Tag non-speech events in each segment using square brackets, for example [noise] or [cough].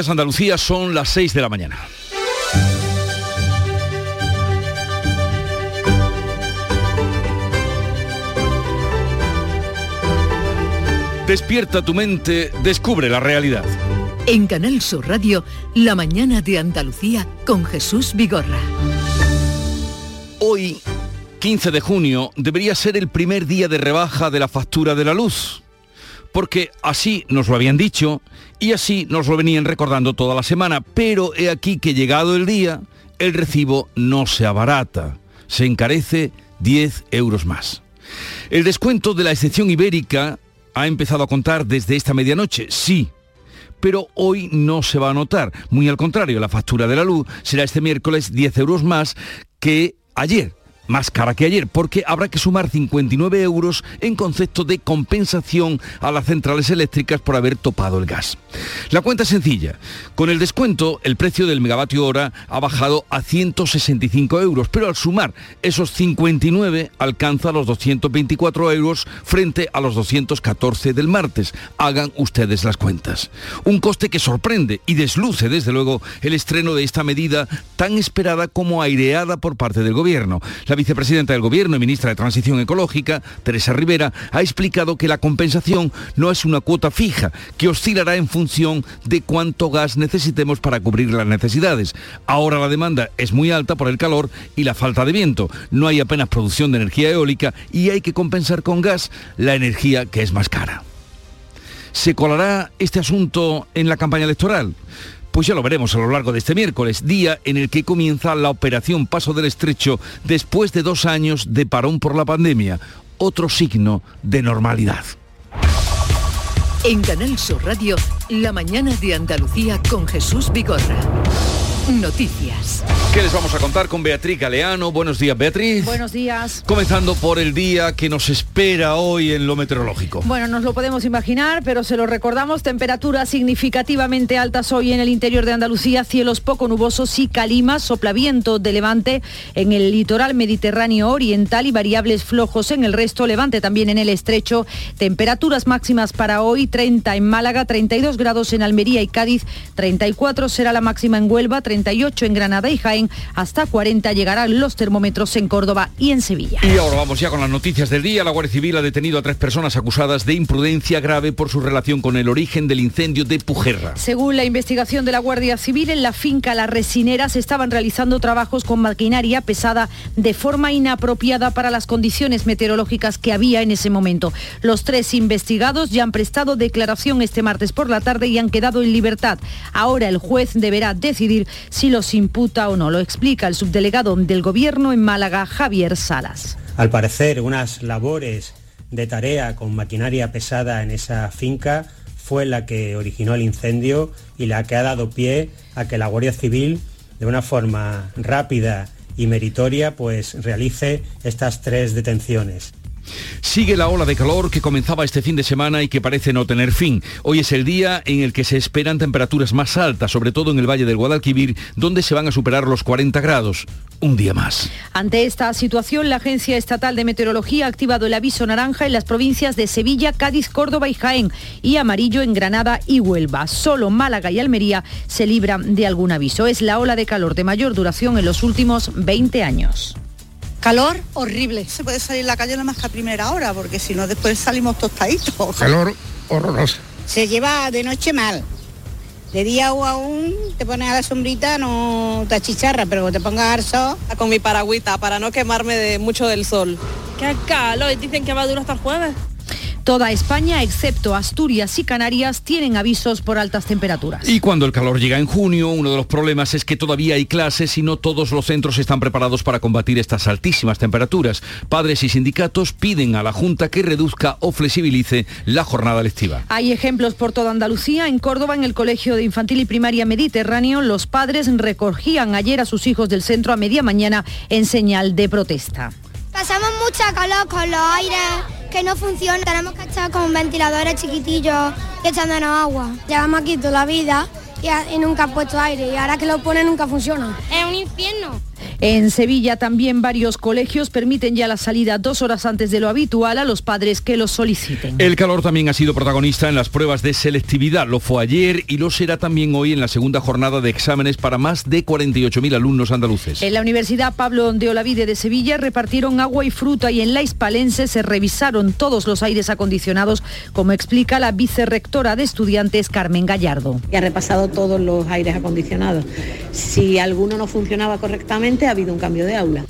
Andalucía son las 6 de la mañana. Despierta tu mente, descubre la realidad. En Canal Sur Radio, La mañana de Andalucía con Jesús Vigorra. Hoy, 15 de junio, debería ser el primer día de rebaja de la factura de la luz porque así nos lo habían dicho y así nos lo venían recordando toda la semana, pero he aquí que llegado el día, el recibo no se abarata, se encarece 10 euros más. El descuento de la excepción ibérica ha empezado a contar desde esta medianoche, sí, pero hoy no se va a notar. Muy al contrario, la factura de la luz será este miércoles 10 euros más que ayer más cara que ayer, porque habrá que sumar 59 euros en concepto de compensación a las centrales eléctricas por haber topado el gas. La cuenta es sencilla. Con el descuento, el precio del megavatio hora ha bajado a 165 euros, pero al sumar esos 59 alcanza los 224 euros frente a los 214 del martes. Hagan ustedes las cuentas. Un coste que sorprende y desluce, desde luego, el estreno de esta medida tan esperada como aireada por parte del gobierno. Vicepresidenta del Gobierno y ministra de Transición Ecológica, Teresa Rivera, ha explicado que la compensación no es una cuota fija, que oscilará en función de cuánto gas necesitemos para cubrir las necesidades. Ahora la demanda es muy alta por el calor y la falta de viento. No hay apenas producción de energía eólica y hay que compensar con gas la energía que es más cara. ¿Se colará este asunto en la campaña electoral? Pues ya lo veremos a lo largo de este miércoles, día en el que comienza la operación Paso del Estrecho después de dos años de parón por la pandemia, otro signo de normalidad. En Canal Sur Radio, la mañana de Andalucía con Jesús Vigorra. Noticias. ¿Qué les vamos a contar con Beatriz Galeano? Buenos días, Beatriz. Buenos días. Comenzando por el día que nos espera hoy en lo meteorológico. Bueno, nos lo podemos imaginar, pero se lo recordamos, temperaturas significativamente altas hoy en el interior de Andalucía, cielos poco nubosos y calimas, soplaviento de levante en el litoral mediterráneo oriental y variables flojos en el resto, levante también en el estrecho, temperaturas máximas para hoy, 30 en Málaga, 32 grados en Almería y Cádiz, 34 será la máxima en Huelva, 38 en Granada y Jaén, hasta 40 llegarán los termómetros en Córdoba y en Sevilla. Y ahora vamos ya con las noticias del día. La Guardia Civil ha detenido a tres personas acusadas de imprudencia grave por su relación con el origen del incendio de Pujerra. Según la investigación de la Guardia Civil, en la finca Las Resineras estaban realizando trabajos con maquinaria pesada de forma inapropiada para las condiciones meteorológicas que había en ese momento. Los tres investigados ya han prestado declaración este martes por la tarde y han quedado en libertad. Ahora el juez deberá decidir si los imputa o no. Lo explica el subdelegado del Gobierno en Málaga, Javier Salas. Al parecer, unas labores de tarea con maquinaria pesada en esa finca fue la que originó el incendio y la que ha dado pie a que la Guardia Civil, de una forma rápida y meritoria, pues realice estas tres detenciones. Sigue la ola de calor que comenzaba este fin de semana y que parece no tener fin. Hoy es el día en el que se esperan temperaturas más altas, sobre todo en el Valle del Guadalquivir, donde se van a superar los 40 grados. Un día más. Ante esta situación, la Agencia Estatal de Meteorología ha activado el aviso naranja en las provincias de Sevilla, Cádiz, Córdoba y Jaén y amarillo en Granada y Huelva. Solo Málaga y Almería se libran de algún aviso. Es la ola de calor de mayor duración en los últimos 20 años. Calor horrible. Se puede salir la calle nada más que a primera hora, porque si no después salimos tostaditos. Calor horroroso. Se lleva de noche mal. De día o aún te pones a la sombrita, no te achicharra, pero te pongas al sol. Con mi paragüita para no quemarme de mucho del sol. Qué calor, dicen que va a durar hasta el jueves. Toda España, excepto Asturias y Canarias, tienen avisos por altas temperaturas. Y cuando el calor llega en junio, uno de los problemas es que todavía hay clases y no todos los centros están preparados para combatir estas altísimas temperaturas. Padres y sindicatos piden a la Junta que reduzca o flexibilice la jornada lectiva. Hay ejemplos por toda Andalucía. En Córdoba, en el Colegio de Infantil y Primaria Mediterráneo, los padres recogían ayer a sus hijos del centro a media mañana en señal de protesta. Pasamos mucha calor con los aires que no funcionan. Tenemos que estar con ventiladores chiquitillos y echándonos agua. Llevamos aquí toda la vida y, nunca ha puesto aire y ahora que lo pone nunca funciona. Es un infierno. En Sevilla también varios colegios permiten ya la salida dos horas antes de lo habitual a los padres que los soliciten. El calor también ha sido protagonista en las pruebas de selectividad. Lo fue ayer y lo será también hoy en la segunda jornada de exámenes para más de 48.000 alumnos andaluces. En la Universidad Pablo de Olavide de Sevilla repartieron agua y fruta y en la Hispalense se revisaron todos los aires acondicionados, como explica la vicerrectora de estudiantes Carmen Gallardo. Y ha repasado todos los aires acondicionados. Si alguno no funcionaba correctamente, ha habido un cambio de aula.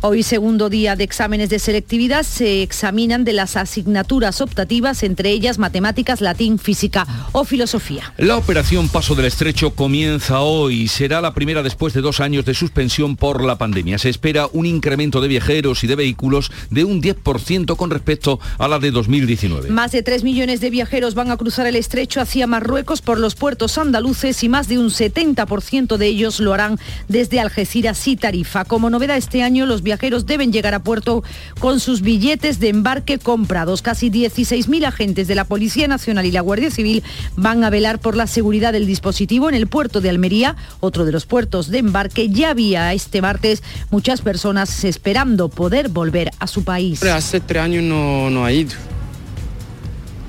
Hoy, segundo día de exámenes de selectividad, se examinan de las asignaturas optativas, entre ellas matemáticas, latín, física o filosofía. La operación Paso del Estrecho comienza hoy. Será la primera después de dos años de suspensión por la pandemia. Se espera un incremento de viajeros y de vehículos de un 10% con respecto a la de 2019. Más de 3 millones de viajeros van a cruzar el estrecho hacia Marruecos por los puertos andaluces y más de un 70% de ellos lo harán desde Algeciras y Tarifa. Como novedad este año, los viajeros deben llegar a puerto con sus billetes de embarque comprados. Casi 16.000 agentes de la Policía Nacional y la Guardia Civil van a velar por la seguridad del dispositivo en el puerto de Almería, otro de los puertos de embarque. Ya había este martes muchas personas esperando poder volver a su país. Hace tres años no, no ha ido.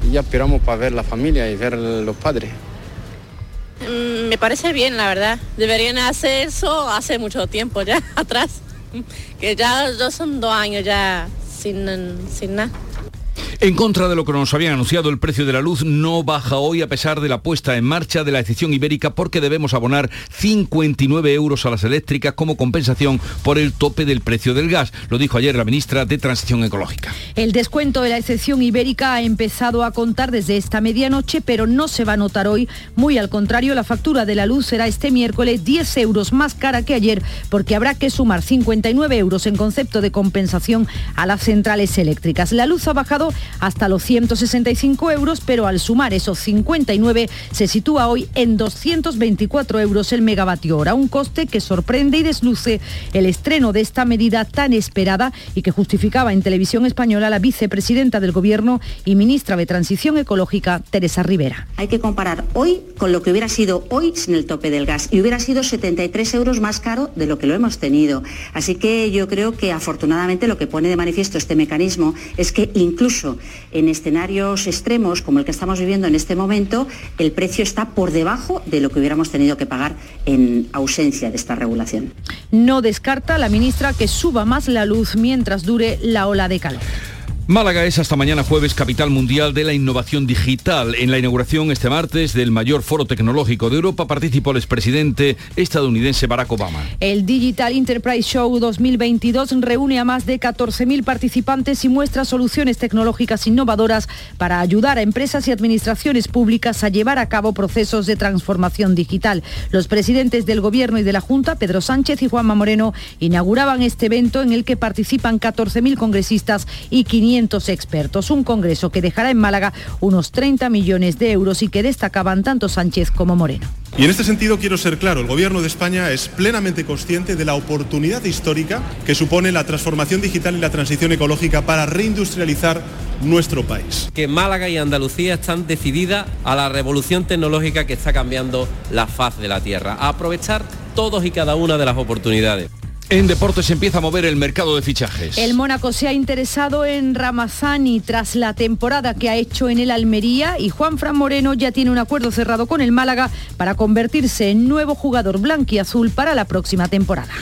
Y ya esperamos para ver la familia y ver los padres. Mm, me parece bien, la verdad. Deberían hacer eso hace mucho tiempo ya [laughs] atrás. Que ya, ya son dos años ya sin, sin nada. En contra de lo que nos habían anunciado, el precio de la luz no baja hoy a pesar de la puesta en marcha de la excepción ibérica porque debemos abonar 59 euros a las eléctricas como compensación por el tope del precio del gas. Lo dijo ayer la ministra de Transición Ecológica. El descuento de la excepción ibérica ha empezado a contar desde esta medianoche, pero no se va a notar hoy. Muy al contrario, la factura de la luz será este miércoles 10 euros más cara que ayer porque habrá que sumar 59 euros en concepto de compensación a las centrales eléctricas. La luz ha bajado hasta los 165 euros, pero al sumar esos 59 se sitúa hoy en 224 euros el megavatio hora, un coste que sorprende y desluce el estreno de esta medida tan esperada y que justificaba en televisión española la vicepresidenta del Gobierno y ministra de Transición Ecológica, Teresa Rivera. Hay que comparar hoy con lo que hubiera sido hoy sin el tope del gas y hubiera sido 73 euros más caro de lo que lo hemos tenido. Así que yo creo que afortunadamente lo que pone de manifiesto este mecanismo es que incluso en escenarios extremos como el que estamos viviendo en este momento, el precio está por debajo de lo que hubiéramos tenido que pagar en ausencia de esta regulación. No descarta la ministra que suba más la luz mientras dure la ola de calor. Málaga es hasta mañana jueves capital mundial de la innovación digital. En la inauguración este martes del mayor foro tecnológico de Europa participó el expresidente estadounidense Barack Obama. El Digital Enterprise Show 2022 reúne a más de 14.000 participantes y muestra soluciones tecnológicas innovadoras para ayudar a empresas y administraciones públicas a llevar a cabo procesos de transformación digital. Los presidentes del Gobierno y de la Junta, Pedro Sánchez y Juanma Moreno, inauguraban este evento en el que participan 14.000 congresistas y 500 expertos. Un congreso que dejará en Málaga unos 30 millones de euros y que destacaban tanto Sánchez como Moreno. Y en este sentido quiero ser claro, el Gobierno de España es plenamente consciente de la oportunidad histórica que supone la transformación digital y la transición ecológica para reindustrializar nuestro país. Que Málaga y Andalucía están decididas a la revolución tecnológica que está cambiando la faz de la tierra, a aprovechar todos y cada una de las oportunidades. En deportes empieza a mover el mercado de fichajes. El Mónaco se ha interesado en Ramazani tras la temporada que ha hecho en el Almería y Juan Fran Moreno ya tiene un acuerdo cerrado con el Málaga para convertirse en nuevo jugador blanquiazul para la próxima temporada.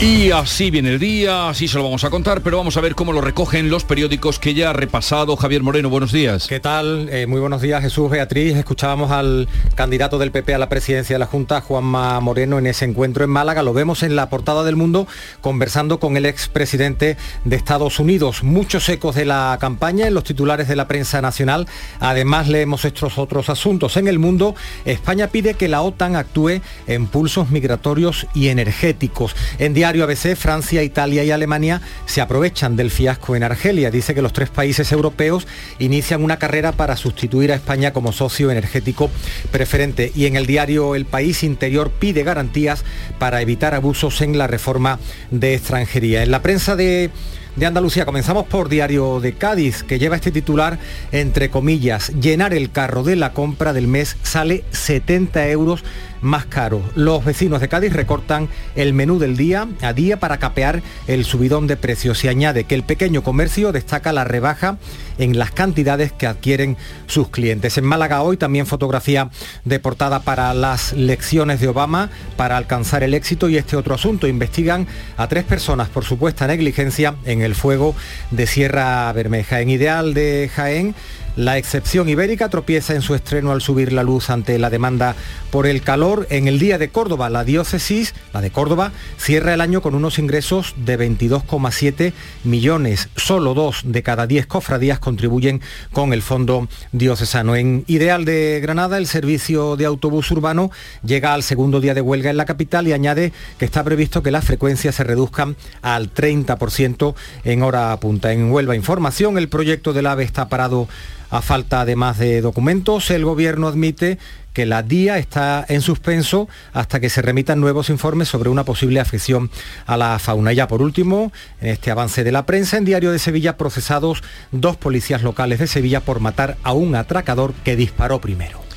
Y así viene el día, así se lo vamos a contar, pero vamos a ver cómo lo recogen los periódicos que ya ha repasado Javier Moreno. Buenos días. ¿Qué tal? Eh, muy buenos días, Jesús Beatriz. Escuchábamos al candidato del PP a la presidencia de la Junta, Juanma Moreno, en ese encuentro en Málaga. Lo vemos en la portada del mundo conversando con el expresidente de Estados Unidos. Muchos ecos de la campaña en los titulares de la prensa nacional. Además leemos estos otros asuntos. En el mundo, España pide que la OTAN actúe en pulsos migratorios y energéticos. En diario ABC, Francia, Italia y Alemania se aprovechan del fiasco en Argelia. Dice que los tres países europeos inician una carrera para sustituir a España como socio energético preferente. Y en el diario El País Interior pide garantías para evitar abusos en la reforma de extranjería. En la prensa de de Andalucía. Comenzamos por Diario de Cádiz, que lleva este titular, entre comillas, llenar el carro de la compra del mes sale 70 euros más caros. Los vecinos de Cádiz recortan el menú del día a día para capear el subidón de precios. Se añade que el pequeño comercio destaca la rebaja en las cantidades que adquieren sus clientes. En Málaga hoy también fotografía de portada para las lecciones de Obama para alcanzar el éxito y este otro asunto. Investigan a tres personas por supuesta negligencia en el fuego de Sierra Bermeja. En Ideal de Jaén, la excepción ibérica tropieza en su estreno al subir la luz ante la demanda por el calor. En el Día de Córdoba, la diócesis, la de Córdoba, cierra el año con unos ingresos de 22,7 millones. Solo dos de cada diez cofradías contribuyen con el fondo diocesano. En Ideal de Granada, el servicio de autobús urbano llega al segundo día de huelga en la capital y añade que está previsto que las frecuencias se reduzcan al 30% en hora punta. En Huelva Información, el proyecto del AVE está parado a falta además de documentos, el Gobierno admite que la DIA está en suspenso hasta que se remitan nuevos informes sobre una posible afección a la fauna. Ya por último, en este avance de la prensa, en Diario de Sevilla procesados dos policías locales de Sevilla por matar a un atracador que disparó primero.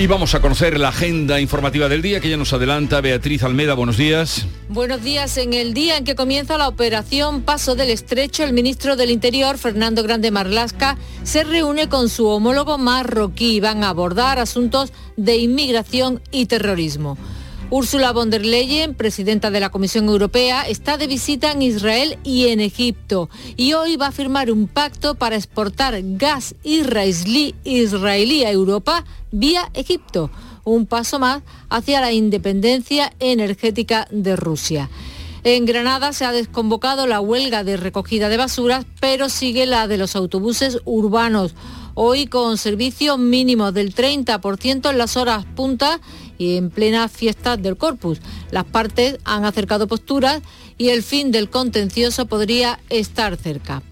Y vamos a conocer la agenda informativa del día que ya nos adelanta Beatriz Almeda. Buenos días. Buenos días. En el día en que comienza la operación Paso del Estrecho, el ministro del Interior, Fernando Grande Marlasca, se reúne con su homólogo marroquí. Van a abordar asuntos de inmigración y terrorismo. Úrsula von der Leyen, presidenta de la Comisión Europea, está de visita en Israel y en Egipto y hoy va a firmar un pacto para exportar gas israelí, israelí a Europa vía Egipto, un paso más hacia la independencia energética de Rusia. En Granada se ha desconvocado la huelga de recogida de basuras, pero sigue la de los autobuses urbanos, hoy con servicio mínimo del 30% en las horas punta y en plena fiesta del Corpus. Las partes han acercado posturas y el fin del contencioso podría estar cerca.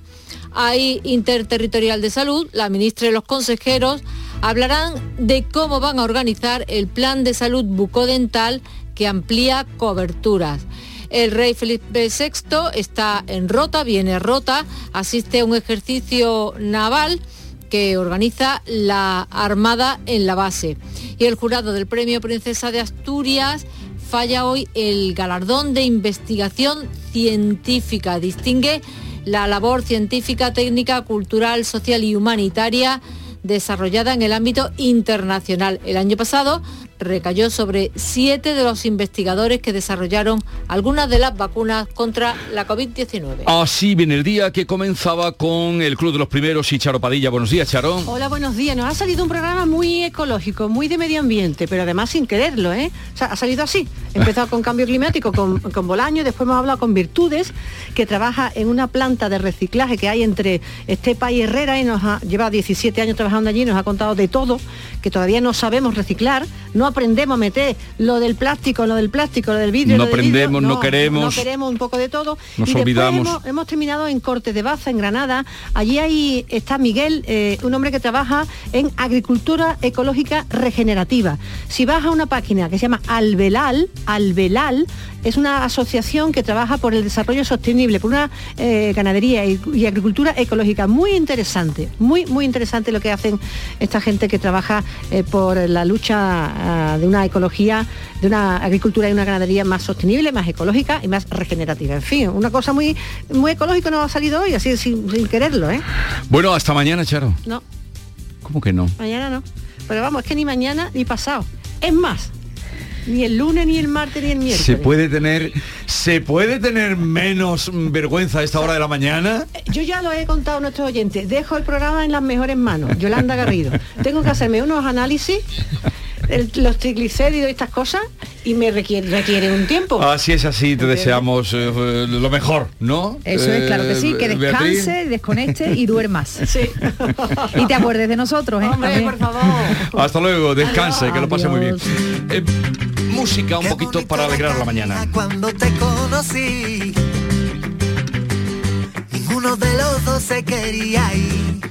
Hay interterritorial de salud, la ministra y los consejeros hablarán de cómo van a organizar el plan de salud bucodental que amplía coberturas. El rey Felipe VI está en Rota, viene Rota, asiste a un ejercicio naval que organiza la Armada en la base. Y el jurado del Premio Princesa de Asturias falla hoy el galardón de investigación científica. Distingue la labor científica, técnica, cultural, social y humanitaria desarrollada en el ámbito internacional. El año pasado recayó sobre siete de los investigadores que desarrollaron algunas de las vacunas contra la COVID-19. Así viene el día que comenzaba con el Club de los Primeros y Charo Padilla. Buenos días, Charo. Hola, buenos días. Nos ha salido un programa muy ecológico, muy de medio ambiente, pero además sin quererlo, ¿eh? O sea, ha salido así. Empezado con cambio climático, con, con Bolaño, después hemos hablado con Virtudes, que trabaja en una planta de reciclaje que hay entre Estepa y Herrera y nos ha llevado 17 años trabajando allí, nos ha contado de todo, que todavía no sabemos reciclar, no aprendemos a meter lo del plástico, lo del plástico, lo del vidrio. No lo del aprendemos, vidrio. no queremos. No queremos un poco de todo. Nos y olvidamos. Hemos, hemos terminado en Cortes de Baza, en Granada. Allí ahí está Miguel, eh, un hombre que trabaja en agricultura ecológica regenerativa. Si vas a una página que se llama Albelal, Albelal, es una asociación que trabaja por el desarrollo sostenible, por una eh, ganadería y, y agricultura ecológica. Muy interesante, muy, muy interesante lo que hacen esta gente que trabaja eh, por la lucha ah, de una ecología, de una agricultura y una ganadería más sostenible, más ecológica y más regenerativa. En fin, una cosa muy, muy ecológica nos ha salido hoy, así sin, sin quererlo, ¿eh? Bueno, hasta mañana, Charo. No, ¿Cómo que no? mañana no. Pero vamos, es que ni mañana ni pasado. Es más, ni el lunes, ni el martes, ni el miércoles. ¿Se puede tener, se puede tener menos vergüenza a esta hora de la mañana? Yo ya lo he contado a nuestros oyentes. Dejo el programa en las mejores manos. Yolanda Garrido. Tengo que hacerme unos análisis, el- los triglicéridos y estas cosas, y me requiere, requiere un tiempo. Así es así, te deseamos eh, eh, lo mejor, ¿no? Eso es, claro que sí, que Eh, Beatriz. descanse, desconecte y duermas. [laughs] Sí. Y te acuerdes de nosotros, ¿eh? Hombre, por favor. Hasta luego, descanse, que lo pase muy bien. Música un poquito para alegrar la mañana. Cuando te conocí, ninguno de los dos se quería ir.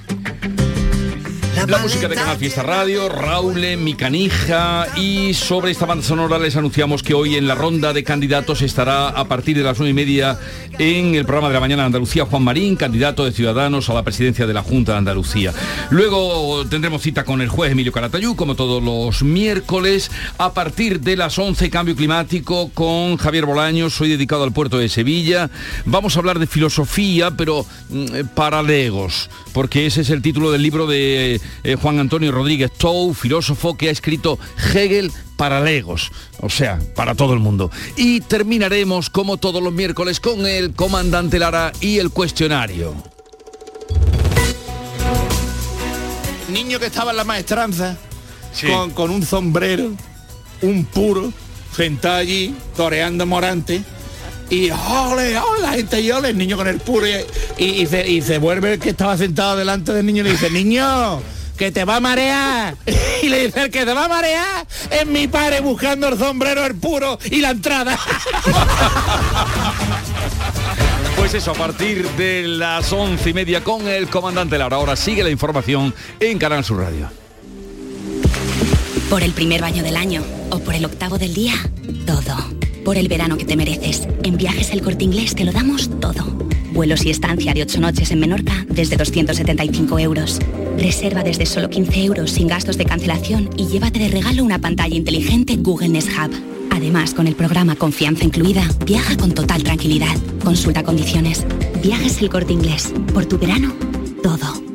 La música de Canal Fiesta Radio, Raule, Mi Canija y sobre esta banda sonora les anunciamos que hoy en la ronda de candidatos estará a partir de las nueve y media en el programa de la mañana de Andalucía Juan Marín, candidato de Ciudadanos a la presidencia de la Junta de Andalucía. Luego tendremos cita con el juez Emilio Caratayú, como todos los miércoles, a partir de las 11 Cambio Climático con Javier Bolaños, soy dedicado al puerto de Sevilla. Vamos a hablar de filosofía, pero mm, para legos, porque ese es el título del libro de eh, Juan Antonio Rodríguez Tou, filósofo que ha escrito Hegel para legos, o sea, para todo el mundo. Y terminaremos, como todos los miércoles, con el comandante Lara y el cuestionario. Niño que estaba en la maestranza, con, con un sombrero, un puro, sentado allí, toreando morante, y ole, ole, la gente y ole, el niño con el puro, y, y- y se, y se vuelve el que estaba sentado delante del niño y le dice, niño, que te va a marear. [laughs] Y le dice, el que te va a marear es mi padre buscando el sombrero, el puro y la entrada. [laughs] Pues eso, a partir de las once y media con el comandante Lara. Ahora sigue la información en Canal Sur Radio. Por el primer baño del año o por el octavo del día, todo. Por el verano que te mereces. En Viajes El Corte Inglés te lo damos todo. Vuelos y estancia de 8 noches en Menorca desde 275 euros. Reserva desde solo 15 euros sin gastos de cancelación y llévate de regalo una pantalla inteligente Google Nest Hub. Además, con el programa Confianza Incluida, viaja con total tranquilidad. Consulta condiciones. Viajes El Corte Inglés. Por tu verano, todo.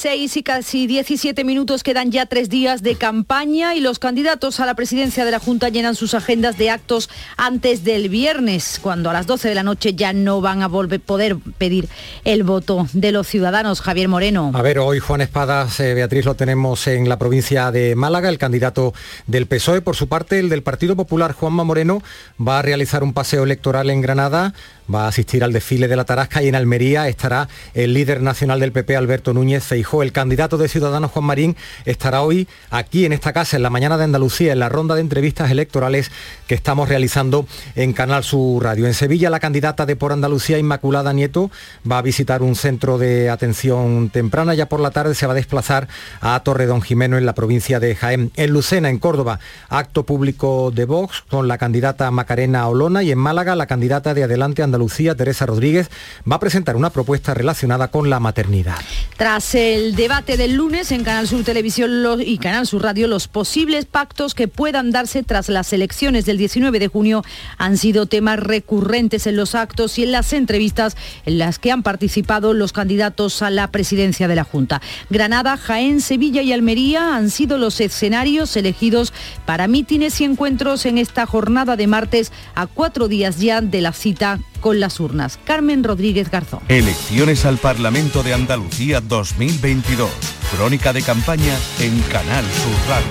6 y casi 17 minutos quedan ya tres días de campaña y los candidatos a la presidencia de la Junta llenan sus agendas de actos antes del viernes, cuando a las 12 de la noche ya no van a volver, poder pedir el voto de los ciudadanos. Javier Moreno. A ver, hoy Juan Espadas, eh, Beatriz, lo tenemos en la provincia de Málaga, el candidato del PSOE. Por su parte, el del Partido Popular, Juanma Moreno, va a realizar un paseo electoral en Granada, va a asistir al desfile de la Tarasca y en Almería estará el líder nacional del PP, Alberto Núñez El candidato de Ciudadanos, Juan Marín, estará hoy aquí en esta casa, en la mañana de Andalucía, en la ronda de entrevistas electorales que estamos realizando en Canal Sur Radio. En Sevilla, la candidata de Por Andalucía, Inmaculada Nieto, va a visitar un centro de atención temprana. Ya por la tarde se va a desplazar a Torre Don Jimeno, en la provincia de Jaén. En Lucena, en Córdoba, acto público de Vox con la candidata Macarena Olona y en Málaga, la candidata de Adelante Andalucía, Teresa Rodríguez, va a presentar una propuesta relacionada con la maternidad. Tras el debate del lunes en Canal Sur Televisión y Canal Sur Radio, los posibles pactos que puedan darse tras las elecciones del 19 de junio han sido temas recurrentes en los actos y en las entrevistas en las que han participado los candidatos a la presidencia de la Junta. Granada, Jaén, Sevilla y Almería han sido los escenarios elegidos para mítines y encuentros en esta jornada de martes a cuatro días ya de la cita con las urnas. Carmen Rodríguez Garzón. Elecciones al Parlamento de Andalucía 2022. Crónica de campaña en Canal Sur Radio.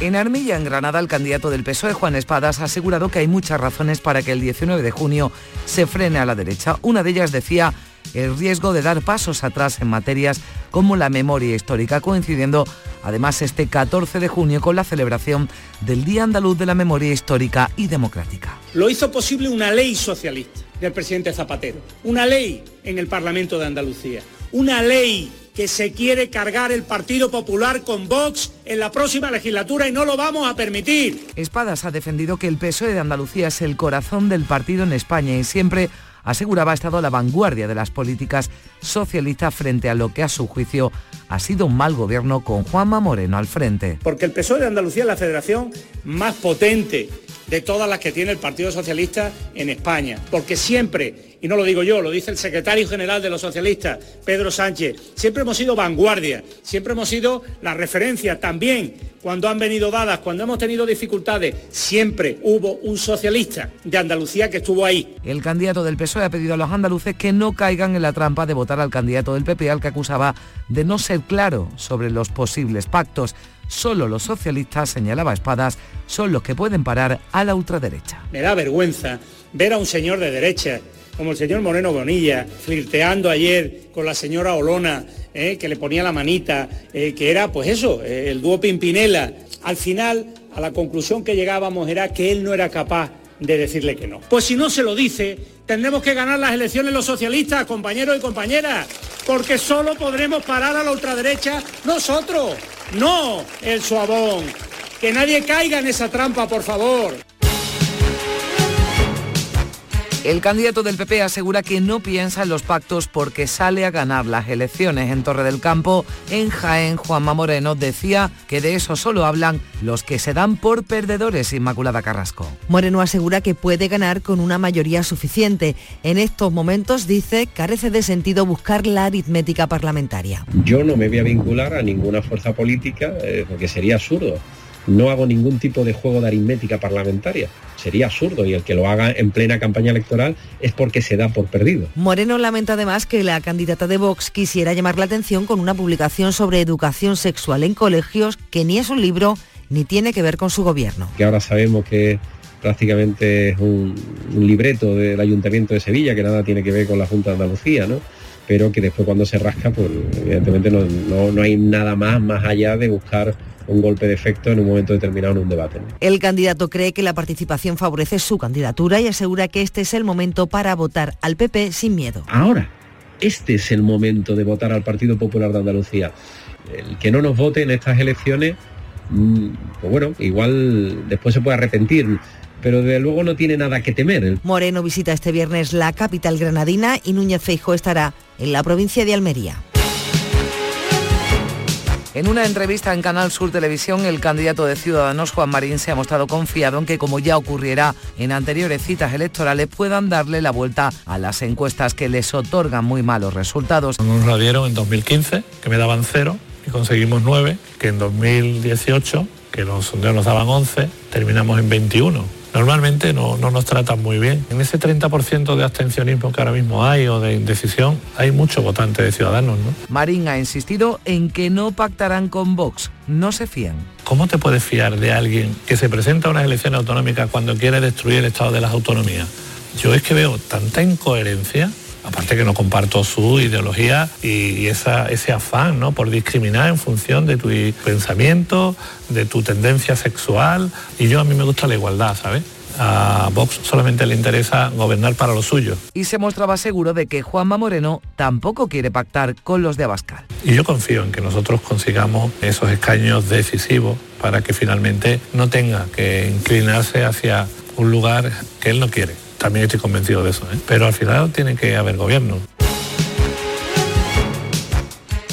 En Armilla, en Granada, el candidato del PSOE, Juan Espadas, ha asegurado que hay muchas razones para que el 19 de junio se frene a la derecha. Una de ellas decía el riesgo de dar pasos atrás en materias como la memoria histórica, coincidiendo además este 14 de junio con la celebración del Día Andaluz de la Memoria Histórica y Democrática. Lo hizo posible una ley socialista del presidente Zapatero, una ley en el Parlamento de Andalucía, una ley que se quiere cargar el Partido Popular con Vox en la próxima legislatura y no lo vamos a permitir. Espadas ha defendido que el PSOE de Andalucía es el corazón del partido en España y siempre aseguraba ha estado a la vanguardia de las políticas socialistas frente a lo que a su juicio ha sido un mal gobierno con Juanma Moreno al frente. Porque el PSOE de Andalucía es la federación más potente de todas las que tiene el Partido Socialista en España. Porque siempre, y no lo digo yo, lo dice el secretario general de los socialistas, Pedro Sánchez, siempre hemos sido vanguardia, siempre hemos sido la referencia también cuando han venido dadas, cuando hemos tenido dificultades, siempre hubo un socialista de Andalucía que estuvo ahí. El candidato del PSOE ha pedido a los andaluces que no caigan en la trampa de votar al candidato del PP al que acusaba de no ser claro sobre los posibles pactos. Solo los socialistas, señalaba Espadas, son los que pueden parar a la ultraderecha. Me da vergüenza ver a un señor de derecha como el señor Moreno Bonilla, flirteando ayer con la señora Olona, eh, que le ponía la manita, eh, que era pues eso, eh, el dúo Pimpinela. Al final, a la conclusión que llegábamos era que él no era capaz de decirle que no. Pues si no se lo dice, tendremos que ganar las elecciones los socialistas, compañeros y compañeras, porque solo podremos parar a la ultraderecha nosotros, no el suavón. Que nadie caiga en esa trampa, por favor. El candidato del PP asegura que no piensa en los pactos porque sale a ganar las elecciones en Torre del Campo. En Jaén, Juanma Moreno decía que de eso solo hablan los que se dan por perdedores, Inmaculada Carrasco. Moreno asegura que puede ganar con una mayoría suficiente. En estos momentos, dice, carece de sentido buscar la aritmética parlamentaria. Yo no me voy a vincular a ninguna fuerza política eh, porque sería absurdo no hago ningún tipo de juego de aritmética parlamentaria. Sería absurdo y el que lo haga en plena campaña electoral es porque se da por perdido. Moreno lamenta además que la candidata de Vox quisiera llamar la atención con una publicación sobre educación sexual en colegios que ni es un libro ni tiene que ver con su gobierno. Que ahora sabemos que prácticamente es un, libreto del Ayuntamiento de Sevilla, que nada tiene que ver con la Junta de Andalucía, ¿no? Pero que después cuando se rasca, pues evidentemente no, no hay nada más más allá de buscar un golpe de efecto en un momento determinado en un debate. El candidato cree que la participación favorece su candidatura y asegura que este es el momento para votar al PP sin miedo. Ahora, este es el momento de votar al Partido Popular de Andalucía. El que no nos vote en estas elecciones, mm, pues bueno, igual después se puede arrepentir pero de luego no tiene nada que temer. Moreno visita este viernes la capital granadina y Núñez Feijo estará en la provincia de Almería. En una entrevista en Canal Sur Televisión, el candidato de Ciudadanos, Juan Marín, se ha mostrado confiado en que, como ya ocurriera en anteriores citas electorales, puedan darle la vuelta a las encuestas que les otorgan muy malos resultados. Nos la dieron en 2015, que me daban cero, y conseguimos nueve, que en 2018, que los sondeos nos daban 11, terminamos en 21 normalmente no, nos tratan muy bien. En ese 30% de abstencionismo que ahora mismo hay o de indecisión, hay muchos votantes de Ciudadanos. ¿no? Marín ha insistido en que no pactarán con Vox, no se fían. ¿Cómo te puedes fiar de alguien que se presenta a unas elecciones autonómicas cuando quiere destruir el Estado de las autonomías? Yo es que veo tanta incoherencia aparte que no comparto su ideología y, ese afán ¿no? por discriminar en función de tu pensamiento, de tu tendencia sexual. Y yo a mí me gusta la igualdad, ¿sabes? A Vox solamente le interesa gobernar para lo suyo. Y se mostraba seguro de que Juanma Moreno tampoco quiere pactar con los de Abascal. Y yo confío en que nosotros consigamos esos escaños decisivos para que finalmente no tenga que inclinarse hacia un lugar que él no quiere también estoy convencido de eso, ¿eh? pero al final tiene que haber gobierno.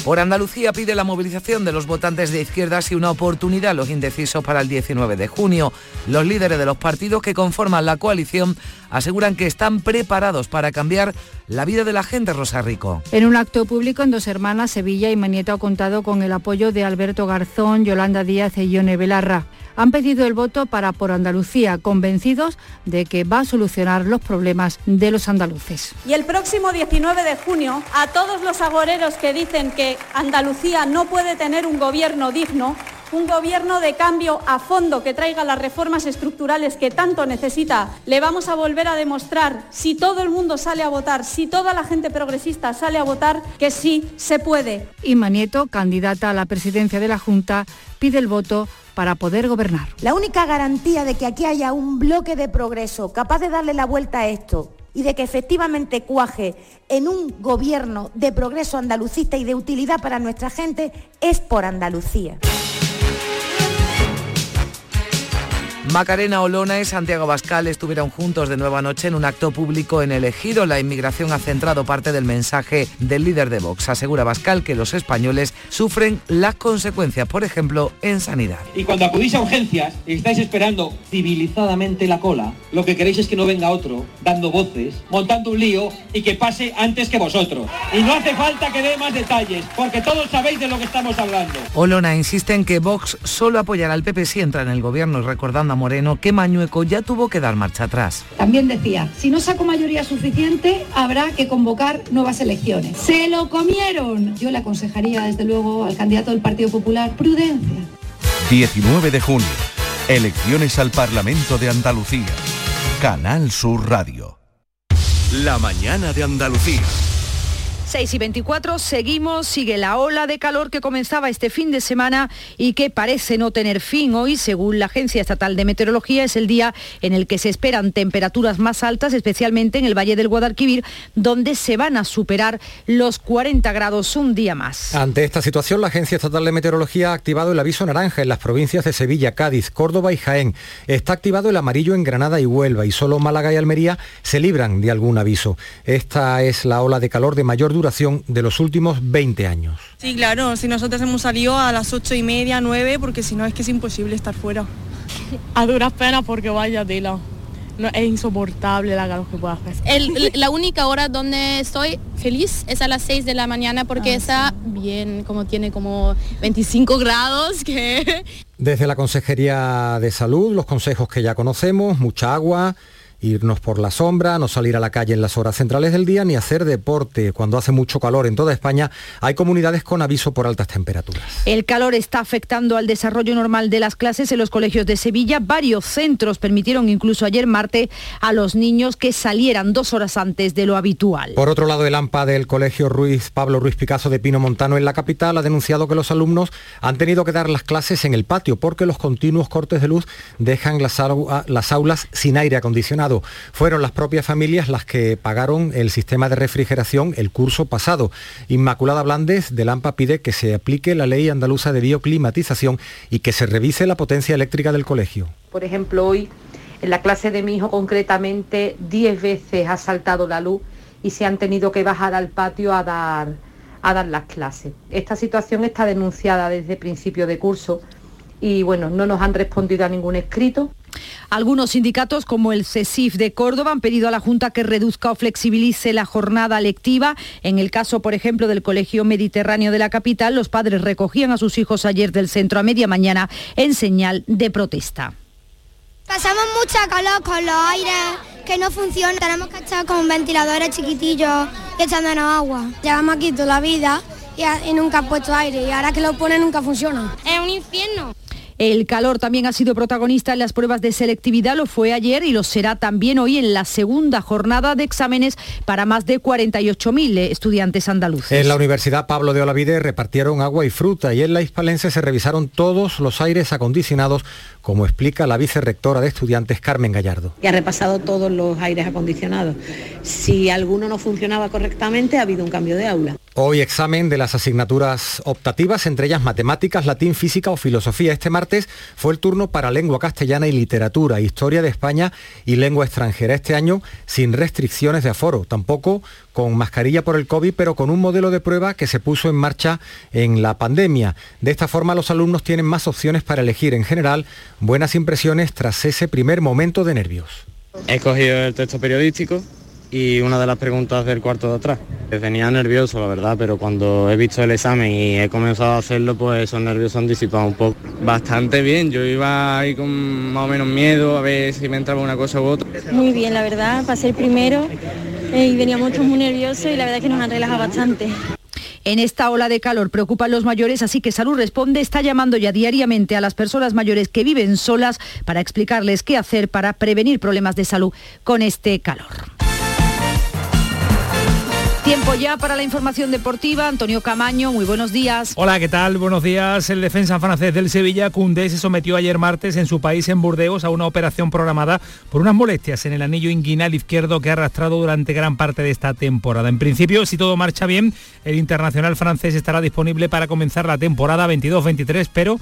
Por Andalucía pide la movilización de los votantes de izquierdas y una oportunidad a los indecisos para el 19 de junio. Los líderes de los partidos que conforman la coalición aseguran que están preparados para cambiar la vida de la gente Rosa Rico. En un acto público en Dos Hermanas, Sevilla y Manieta ha contado con el apoyo de Alberto Garzón, Yolanda Díaz y Ione Belarra han pedido el voto para por Andalucía, convencidos de que va a solucionar los problemas de los andaluces. Y el próximo 19 de junio, a todos los agoreros que dicen que Andalucía no puede tener un gobierno digno, un gobierno de cambio a fondo que traiga las reformas estructurales que tanto necesita. Le vamos a volver a demostrar, si todo el mundo sale a votar, si toda la gente progresista sale a votar, que sí se puede. Inma Nieto, candidata a la presidencia de la Junta, pide el voto para poder gobernar. La única garantía de que aquí haya un bloque de progreso capaz de darle la vuelta a esto y de que efectivamente cuaje en un gobierno de progreso andalucista y de utilidad para nuestra gente es por Andalucía. Macarena Olona y Santiago Bascal estuvieron juntos de nueva noche en un acto público en el Ejido. La inmigración ha centrado parte del mensaje del líder de Vox. Asegura Bascal que los españoles sufren las consecuencias, por ejemplo, en sanidad. Y cuando acudís a urgencias y estáis esperando civilizadamente la cola, lo que queréis es que no venga otro dando voces, montando un lío y que pase antes que vosotros. Y no hace falta que dé más detalles, porque todos sabéis de lo que estamos hablando. Olona insiste en que Vox solo apoyará al PP si entra en el gobierno, recordando Moreno que Mañueco ya tuvo que dar marcha atrás. También decía, si no saco mayoría suficiente, habrá que convocar nuevas elecciones. ¡Se lo comieron! Yo le aconsejaría, desde luego, al candidato del Partido Popular, prudencia. 19 de junio. Elecciones al Parlamento de Andalucía. Canal Sur Radio. La mañana de Andalucía. 6 y 24, seguimos, sigue la ola de calor que comenzaba este fin de semana y que parece no tener fin hoy, según la Agencia Estatal de Meteorología, es el día en el que se esperan temperaturas más altas, especialmente en el Valle del Guadalquivir, donde se van a superar los 40 grados un día más. Ante esta situación, la Agencia Estatal de Meteorología ha activado el aviso naranja en las provincias de Sevilla, Cádiz, Córdoba y Jaén. Está activado el amarillo en Granada y Huelva y solo Málaga y Almería se libran de algún aviso. Esta es la ola de calor de mayor duración de los últimos 20 años. Sí, claro, si nosotros hemos salido a las ocho y media, nueve, porque si no es que es imposible estar fuera. [laughs] A duras penas porque vaya tela. No, es insoportable la calor que puede hacer. El- la única hora donde estoy feliz es a las 6 de la mañana porque está bien, como tiene como 25 grados, que Desde la Consejería de Salud, los consejos que ya conocemos, mucha agua, irnos por la sombra, no salir a la calle en las horas centrales del día ni hacer deporte. Cuando hace mucho calor en toda España, hay comunidades con aviso por altas temperaturas. El calor está afectando al desarrollo normal de las clases en los colegios de Sevilla. Varios centros permitieron incluso ayer martes a los niños que salieran dos horas antes de lo habitual. Por otro lado, el AMPA del Colegio Ruiz Pablo Ruiz Picasso de Pino Montano en la capital ha denunciado que los alumnos han tenido que dar las clases en el patio porque los continuos cortes de luz dejan las, las aulas sin aire acondicionado. Fueron las propias familias las que pagaron el sistema de refrigeración el curso pasado. Inmaculada Blandes del AMPA pide que se aplique la ley andaluza de bioclimatización y que se revise la potencia eléctrica del colegio. Por ejemplo, hoy en la clase de mi hijo concretamente 10 veces ha saltado la luz y se han tenido que bajar al patio a dar, a dar las clases. Esta situación está denunciada desde principio de curso y bueno, no nos han respondido a ningún escrito. Algunos sindicatos, como el CESIF de Córdoba, han pedido a la Junta que reduzca o flexibilice la jornada lectiva. En el caso, por ejemplo, del Colegio Mediterráneo de la capital, los padres recogían a sus hijos ayer del centro a media mañana en señal de protesta. Pasamos mucha calor con los aires que no funcionan. Tenemos que estar con ventiladores chiquitillos y echándonos agua. Llevamos aquí toda la vida y, nunca ha puesto aire y ahora que lo pone nunca funciona. Es un infierno. El calor también ha sido protagonista en las pruebas de selectividad, lo fue ayer y lo será también hoy en la segunda jornada de exámenes para más de 48.000 estudiantes andaluces. En la Universidad Pablo de Olavide repartieron agua y fruta y en la Hispalense se revisaron todos los aires acondicionados, como explica la vicerrectora de estudiantes Carmen Gallardo. y ha repasado todos los aires acondicionados. Si alguno no funcionaba correctamente, ha habido un cambio de aula. Hoy examen de las asignaturas optativas, entre ellas matemáticas, latín, física o filosofía. Este martes fue el turno para lengua castellana y literatura, historia de España y lengua extranjera. Este año sin restricciones de aforo, tampoco con mascarilla por el COVID, pero con un modelo de prueba que se puso en marcha en la pandemia. De esta forma los alumnos tienen más opciones para elegir en general buenas impresiones tras ese primer momento de nervios. He cogido el texto periodístico y una de las preguntas del cuarto de atrás. Venía nervioso, la verdad, pero cuando he visto el examen y he comenzado a hacerlo, pues esos nervios se han disipado un poco. Bastante bien, yo iba ahí con más o menos miedo a ver si me entraba una cosa u otra. Muy bien, la verdad, pasé el primero y veníamos muy nerviosos y la verdad es que nos han relajado bastante. En esta ola de calor preocupan los mayores, así que Salud Responde está llamando ya diariamente a las personas mayores que viven solas para explicarles qué hacer para prevenir problemas de salud con este calor. Tiempo ya para la información deportiva. Antonio Camaño, muy buenos días. Hola, ¿qué tal? Buenos días. El defensa francés del Sevilla, Koundé, se sometió ayer martes en su país, en Burdeos, a una operación programada por unas molestias en el anillo inguinal izquierdo que ha arrastrado durante gran parte de esta temporada. En principio, si todo marcha bien, el internacional francés estará disponible para comenzar la temporada 22-23, pero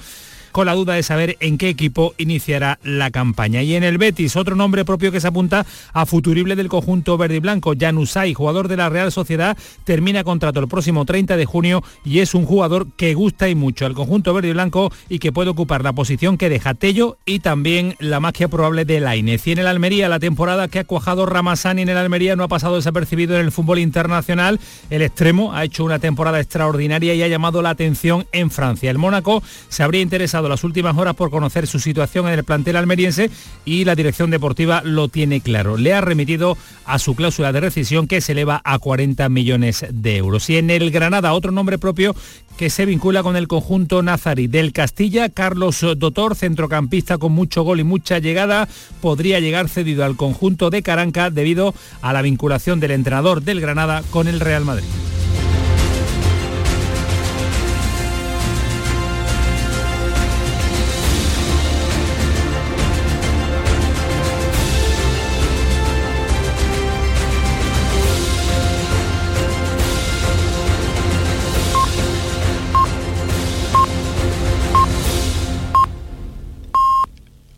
con la duda de saber en qué equipo iniciará la campaña. Y en el Betis, otro nombre propio que se apunta a futurible del conjunto verde y blanco, Janusay, jugador de la Real Sociedad, termina contrato el próximo 30 de junio y es un jugador que gusta y mucho al conjunto verde y blanco y que puede ocupar la posición que deja Tello y también la magia probable de Lainez. Y en el Almería, la temporada que ha cuajado Ramazani en el Almería no ha pasado desapercibido en el fútbol internacional. El extremo ha hecho una temporada extraordinaria y ha llamado la atención en Francia. El Mónaco se habría interesado las últimas horas por conocer su situación en el plantel almeriense y la dirección deportiva lo tiene claro. Le ha remitido a su cláusula de rescisión que se eleva a 40 millones de euros. Y en el Granada, otro nombre propio que se vincula con el conjunto nazarí del Castilla, Carlos Dotor, centrocampista con mucho gol y mucha llegada, podría llegar cedido al conjunto de Caranca debido a la vinculación del entrenador del Granada con el Real Madrid.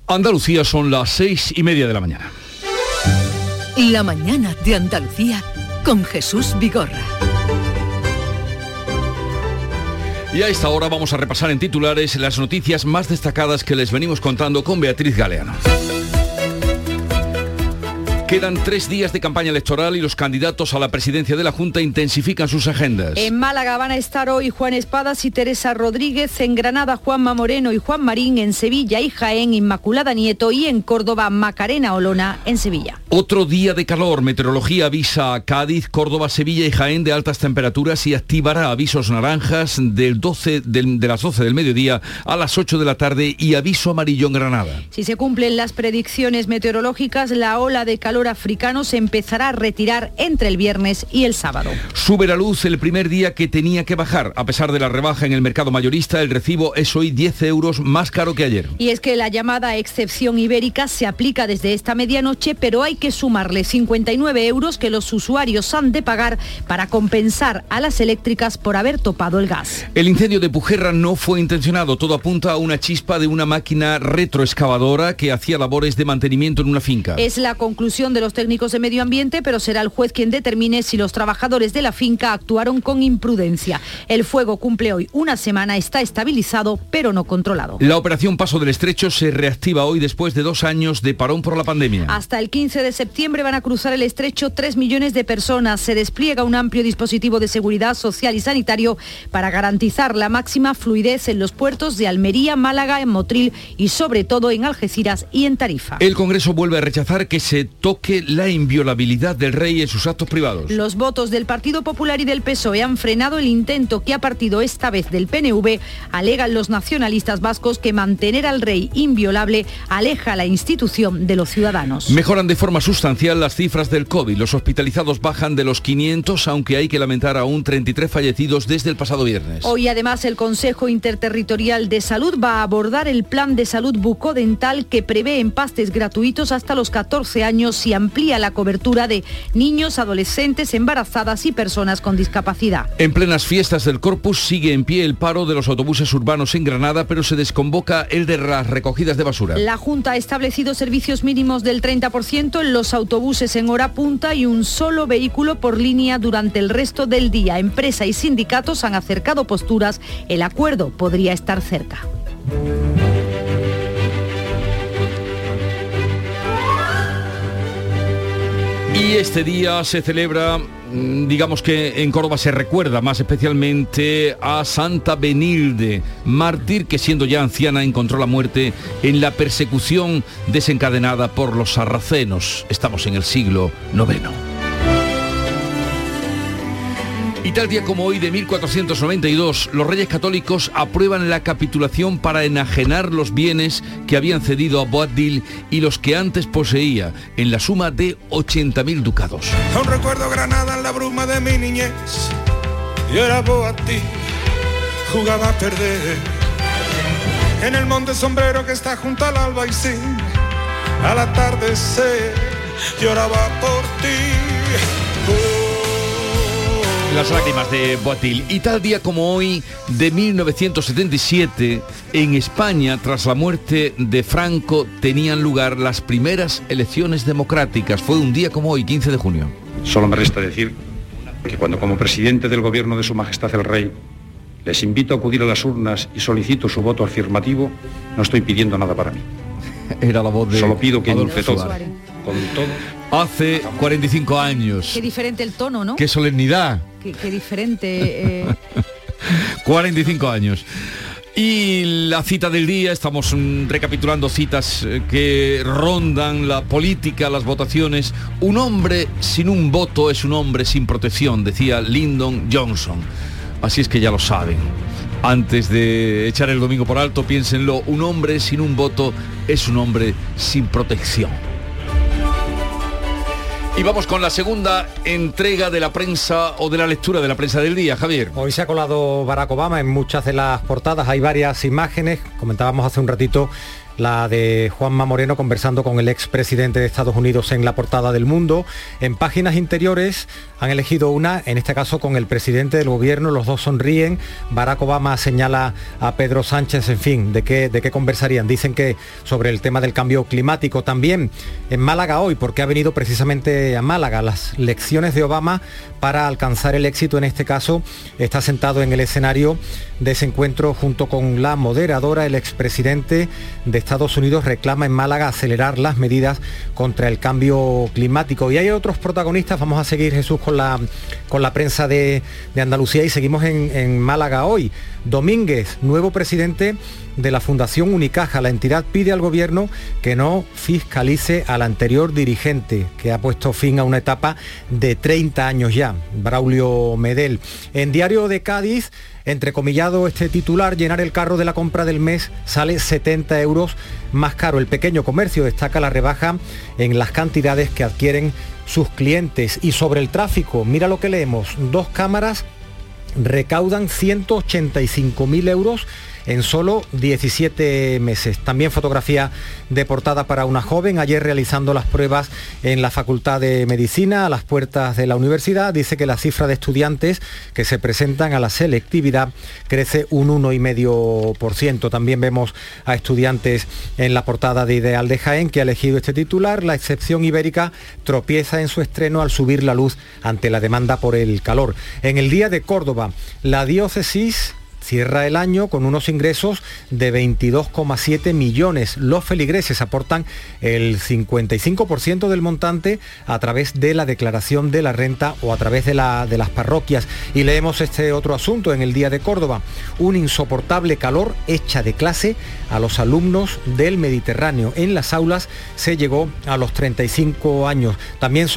Andalucía son las seis y media de la mañana. La mañana de Andalucía con Jesús Vigorra. Y a esta hora vamos a repasar en titulares las noticias más destacadas que les venimos contando con Beatriz Galeano. Quedan tres días de campaña electoral y los candidatos a la presidencia de la Junta intensifican sus agendas. En Málaga van a estar hoy Juan Espadas y Teresa Rodríguez, en Granada Juanma Moreno y Juan Marín, en Sevilla y Jaén Inmaculada Nieto y en Córdoba Macarena Olona en Sevilla. Otro día de calor. Meteorología avisa a Cádiz, Córdoba, Sevilla y Jaén de altas temperaturas y activará avisos naranjas del 12, del, de las 12 del mediodía a las 8 de la tarde y aviso amarillo en Granada. Si se cumplen las predicciones meteorológicas, la ola de calor africano se empezará a retirar entre el viernes y el sábado. Sube la luz el primer día que tenía que bajar. A pesar de la rebaja en el mercado mayorista, el recibo es hoy 10 euros más caro que ayer. Y es que la llamada excepción ibérica se aplica desde esta medianoche, pero hay que sumarle 59 euros que los usuarios han de pagar para compensar a las eléctricas por haber topado el gas. El incendio de Pujerra no fue intencionado. Todo apunta a una chispa de una máquina retroexcavadora que hacía labores de mantenimiento en una finca. Es la conclusión de los técnicos de medio ambiente, pero será el juez quien determine si los trabajadores de la finca actuaron con imprudencia. El fuego cumple hoy una semana, está estabilizado, pero no controlado. La operación Paso del Estrecho se reactiva hoy después de dos años de parón por la pandemia. Hasta el 15 de septiembre van a cruzar el estrecho 3 millones de personas. Se despliega un amplio dispositivo de seguridad social y sanitario para garantizar la máxima fluidez en los puertos de Almería, Málaga, en Motril y sobre todo en Algeciras y en Tarifa. El Congreso vuelve a rechazar que se toque la inviolabilidad del rey en sus actos privados. Los votos del Partido Popular y del PSOE han frenado el intento que ha partido esta vez del PNV, alegan los nacionalistas vascos que mantener al rey inviolable aleja la institución de los ciudadanos. Mejoran de forma sustancial las cifras del COVID. Los hospitalizados bajan de los 500, aunque hay que lamentar aún 33 fallecidos desde el pasado viernes. Hoy además el Consejo Interterritorial de Salud va a abordar el plan de salud bucodental que prevé empastes gratuitos hasta los 14 años y amplía la cobertura de niños, adolescentes, embarazadas y personas con discapacidad. En plenas fiestas del Corpus sigue en pie el paro de los autobuses urbanos en Granada, pero se desconvoca el de las recogidas de basura. La Junta ha establecido servicios mínimos del 30% en los autobuses en hora punta y un solo vehículo por línea durante el resto del día. Empresa y sindicatos han acercado posturas. El acuerdo podría estar cerca. Y este día se celebra, mm, digamos que en Córdoba se recuerda más especialmente a Santa Benilde, mártir que siendo ya anciana encontró la muerte en la persecución desencadenada por los sarracenos. Estamos en el siglo IX. Y tal día como hoy de 1492, los reyes católicos aprueban la capitulación para enajenar los bienes que habían cedido a Boabdil y los que antes poseía, en la suma de 80.000 ducados. Aún recuerdo Granada en la bruma de mi niñez. Y era Boabdil, jugaba a perder. En el monte sombrero que está junto al albaicín, al atardecer, lloraba por ti. Las lágrimas de Boatil. Y tal día como hoy, de 1977, en España, tras la muerte de Franco, tenían lugar las primeras elecciones democráticas. Fue un día como hoy, 15 de junio. Solo me resta decir que cuando como presidente del gobierno de Su Majestad el Rey les invito a acudir a las urnas y solicito su voto afirmativo, no estoy pidiendo nada para mí. Era la voz de Solo pido que Adolfo con todo, Hace 45 años. Qué diferente el tono, ¿no? Qué solemnidad. Qué, qué diferente. [laughs] eh, 45 años. Y la cita del día, estamos mm, recapitulando citas eh, que rondan la política, las votaciones. Un hombre sin un voto es un hombre sin protección, decía Lyndon Johnson. Así es que ya lo saben. Antes de echar el domingo por alto, piénsenlo, un hombre sin un voto es un hombre sin protección. Y vamos con la segunda entrega de la prensa o de la lectura de la prensa del día, Javier. Hoy se ha colado Barack Obama en muchas de las portadas, hay varias imágenes, comentábamos hace un ratito la de Juanma Moreno conversando con el expresidente de Estados Unidos en la portada del mundo. En páginas interiores han elegido una, en este caso con el presidente del gobierno, los dos sonríen, Barack Obama señala a Pedro Sánchez, en fin, ¿de qué, de qué conversarían? Dicen que sobre el tema del cambio climático también en Málaga hoy, porque ha venido precisamente a Málaga, las lecciones de Obama para alcanzar el éxito en este caso, está sentado en el escenario de ese encuentro junto con la moderadora, el expresidente de Estados Unidos reclama en Málaga acelerar las medidas contra el cambio climático. Y hay otros protagonistas, vamos a seguir Jesús con la, con la prensa de, de Andalucía y seguimos en, en Málaga hoy. Domínguez, nuevo presidente de la Fundación Unicaja. La entidad pide al gobierno que no fiscalice al anterior dirigente, que ha puesto fin a una etapa de 30 años ya, Braulio Medel. En Diario de Cádiz, entrecomillado este titular, llenar el carro de la compra del mes sale 70 euros más caro. El pequeño comercio destaca la rebaja en las cantidades que adquieren sus clientes. Y sobre el tráfico, mira lo que leemos, dos cámaras recaudan 185.000 euros en solo 17 meses. También fotografía de portada para una joven, ayer realizando las pruebas en la Facultad de Medicina a las puertas de la universidad. Dice que la cifra de estudiantes que se presentan a la selectividad crece un 1,5%. También vemos a estudiantes en la portada de Ideal de Jaén que ha elegido este titular. La excepción ibérica tropieza en su estreno al subir la luz ante la demanda por el calor. En el día de Córdoba, la diócesis cierra el año con unos ingresos de 22,7 millones. Los feligreses aportan el 55% del montante a través de la declaración de la renta o a través de, la, de las parroquias. Y leemos este otro asunto en el Día de Córdoba. Un insoportable calor echa de clase a los alumnos del Mediterráneo. En las aulas se llegó a los 35 años. También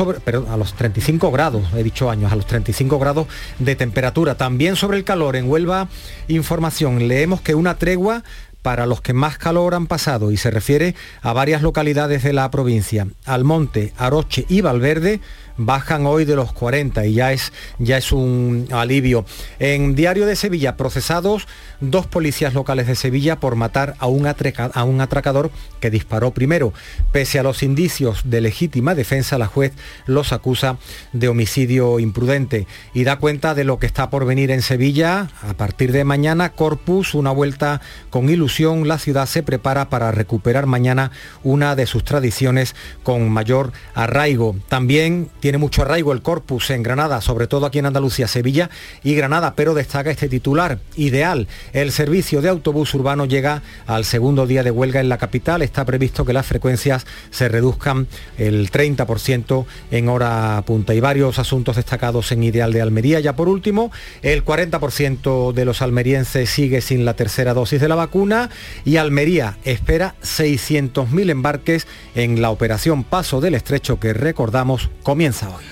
a los 35 grados, he dicho años, a los 35 grados de temperatura. También sobre el calor en Huelva información. Leemos que una tregua para los que más calor han pasado y se refiere a varias localidades de la provincia. Almonte, Aroche y Valverde bajan hoy de los 40 y ya es, ya es un alivio. En Diario de Sevilla, procesados dos policías locales de Sevilla por matar a un, a un atracador que disparó primero. Pese a los indicios de legítima defensa, la juez los acusa de homicidio imprudente y da cuenta de lo que está por venir en Sevilla. A partir de mañana, Corpus, una vuelta con ilusión, la ciudad se prepara para recuperar mañana una de sus tradiciones con mayor arraigo. También mucho arraigo el Corpus en Granada, sobre todo aquí en Andalucía, Sevilla y Granada, pero destaca este titular ideal. El servicio de autobús urbano llega al segundo día de huelga en la capital. Está previsto que las frecuencias se reduzcan el 30% en hora punta. Y varios asuntos destacados en Ideal de Almería. Ya por último, el 40% de los almerienses sigue sin la tercera dosis de la vacuna y Almería espera 600.000 embarques en la operación Paso del Estrecho que recordamos comienza hoy.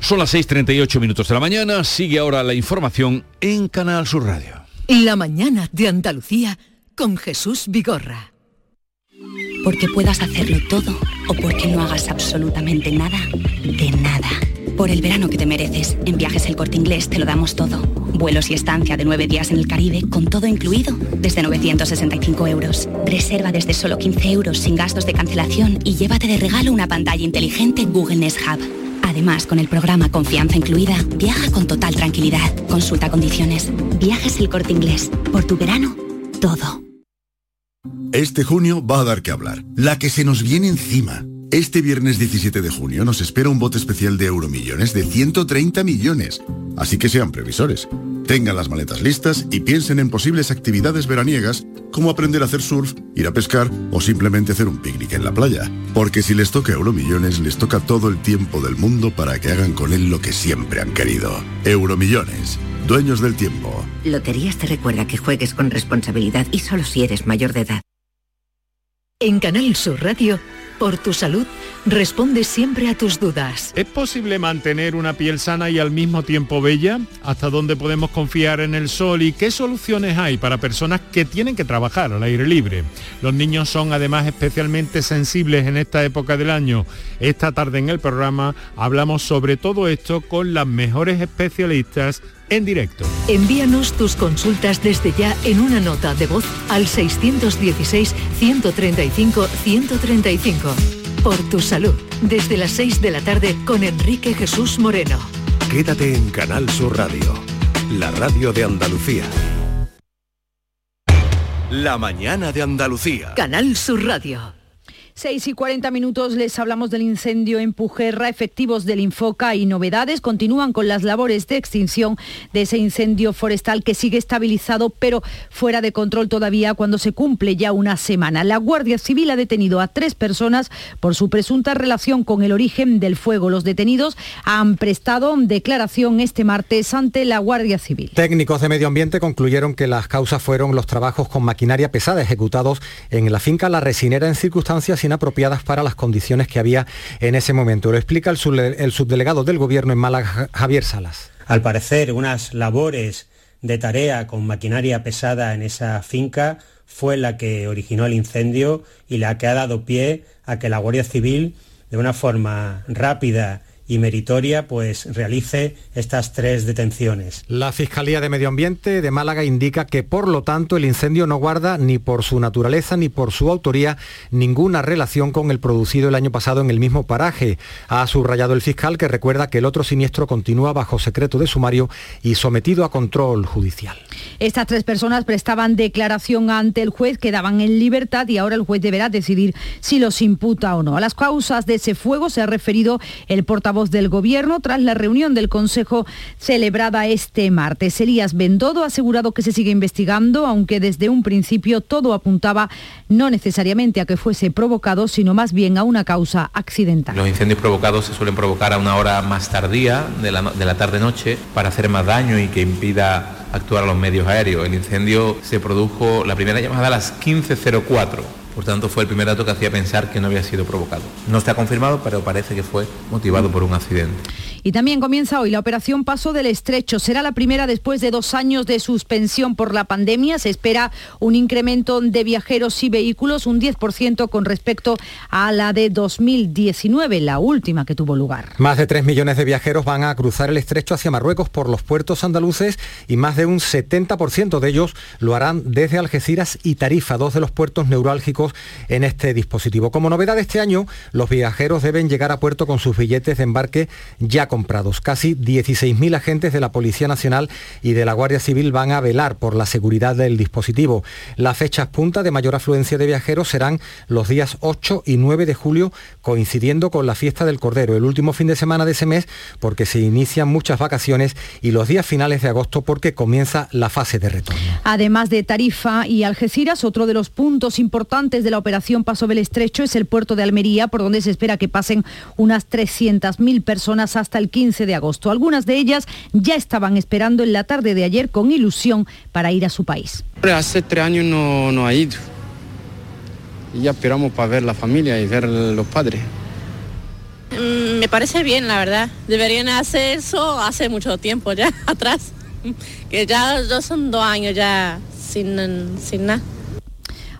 Son las 6.38 minutos de la mañana, sigue ahora la información en Canal Sur Radio. La mañana de Andalucía con Jesús Vigorra. Porque puedas hacerlo todo o porque no hagas absolutamente nada, de nada. Por el verano que te mereces, en Viajes El Corte Inglés te lo damos todo. Vuelos y estancia de nueve días en el Caribe con todo incluido desde 965 euros. Reserva desde solo 15 euros sin gastos de cancelación y llévate de regalo una pantalla inteligente Google Nest Hub. Además, con el programa Confianza Incluida, viaja con total tranquilidad. Consulta condiciones. Viajes el corte inglés. Por tu verano, todo. Este junio va a dar que hablar. La que se nos viene encima. Este viernes 17 de junio nos espera un bote especial de Euromillones de 130 millones. Así que sean previsores. Tengan las maletas listas y piensen en posibles actividades veraniegas como aprender a hacer surf, ir a pescar o simplemente hacer un picnic en la playa. Porque si les toca Euromillones, les toca todo el tiempo del mundo para que hagan con él lo que siempre han querido. Euromillones. Dueños del tiempo. Loterías te recuerda que juegues con responsabilidad y solo si eres mayor de edad. En Canal Sur Radio, por tu salud, responde siempre a tus dudas. ¿Es posible mantener una piel sana y al mismo tiempo bella? ¿Hasta dónde podemos confiar en el sol y qué soluciones hay para personas que tienen que trabajar al aire libre? Los niños son además especialmente sensibles en esta época del año. Esta tarde en el programa hablamos sobre todo esto con las mejores especialistas en directo. Envíanos tus consultas desde ya en una nota de voz al 616-135-135. Por tu salud, desde las 6 de la tarde con Enrique Jesús Moreno. Quédate en Canal Sur Radio, la radio de Andalucía. La mañana de Andalucía. Canal Sur Radio. 6 y 40 minutos les hablamos del incendio en Pujerra, efectivos del Infoca y novedades. Continúan con las labores de extinción de ese incendio forestal que sigue estabilizado pero fuera de control todavía cuando se cumple ya una semana. La Guardia Civil ha detenido a tres personas por su presunta relación con el origen del fuego. Los detenidos han prestado declaración este martes ante la Guardia Civil. Técnicos de medio ambiente concluyeron que las causas fueron los trabajos con maquinaria pesada ejecutados en la finca La Resinera en circunstancias inapropiadas para las condiciones que había en ese momento. Lo explica el, subdelegado del Gobierno en Málaga, Javier Salas. Al parecer, unas labores de tarea con maquinaria pesada en esa finca fue la que originó el incendio y la que ha dado pie a que la Guardia Civil, de una forma rápida y meritoria pues realice estas tres detenciones. La Fiscalía de Medio Ambiente de Málaga indica que por lo tanto el incendio no guarda ni por su naturaleza ni por su autoría ninguna relación con el producido el año pasado en el mismo paraje. Ha subrayado el fiscal que recuerda que el otro siniestro continúa bajo secreto de sumario y sometido a control judicial. Estas tres personas prestaban declaración ante el juez, quedaban en libertad y ahora el juez deberá decidir si los imputa o no. A las causas de ese fuego se ha referido el portavoz voz del Gobierno tras la reunión del Consejo celebrada este martes. Elías Bendodo ha asegurado que se sigue investigando, aunque desde un principio todo apuntaba no necesariamente a que fuese provocado, sino más bien a una causa accidental. Los incendios provocados se suelen provocar a una hora más tardía de la, de la tarde-noche para hacer más daño y que impida actuar a los medios aéreos. El incendio se produjo, la primera llamada a las 15.04 por tanto, fue el primer dato que hacía pensar que no había sido provocado. No está confirmado, pero parece que fue motivado por un accidente. Y también comienza hoy la operación Paso del Estrecho. Será la primera después de dos años de suspensión por la pandemia. Se espera un incremento de viajeros y vehículos, un 10% con respecto a la de 2019, la última que tuvo lugar. Más de 3 millones de viajeros van a cruzar el estrecho hacia Marruecos por los puertos andaluces y más de un 70% de ellos lo harán desde Algeciras y Tarifa, dos de los puertos neurálgicos en este dispositivo. Como novedad este año, los viajeros deben llegar a puerto con sus billetes de embarque ya comprados. Casi 16.000 agentes de la Policía Nacional y de la Guardia Civil van a velar por la seguridad del dispositivo. Las fechas punta de mayor afluencia de viajeros serán los días 8 y 9 de julio, coincidiendo con la fiesta del Cordero, el último fin de semana de ese mes, porque se inician muchas vacaciones, y los días finales de agosto, porque comienza la fase de retorno. Además de Tarifa y Algeciras, otro de los puntos importantes de la operación Paso del Estrecho es el puerto de Almería, por donde se espera que pasen unas 300.000 personas hasta el 15 de agosto. Algunas de ellas ya estaban esperando en la tarde de ayer con ilusión para ir a su país. Hace tres años no, no ha ido. Y ya esperamos para ver la familia y ver los padres. Mm, me parece bien, la verdad. Deberían hacer eso hace mucho tiempo ya [laughs] atrás. Que ya, ya son dos años ya sin, sin nada.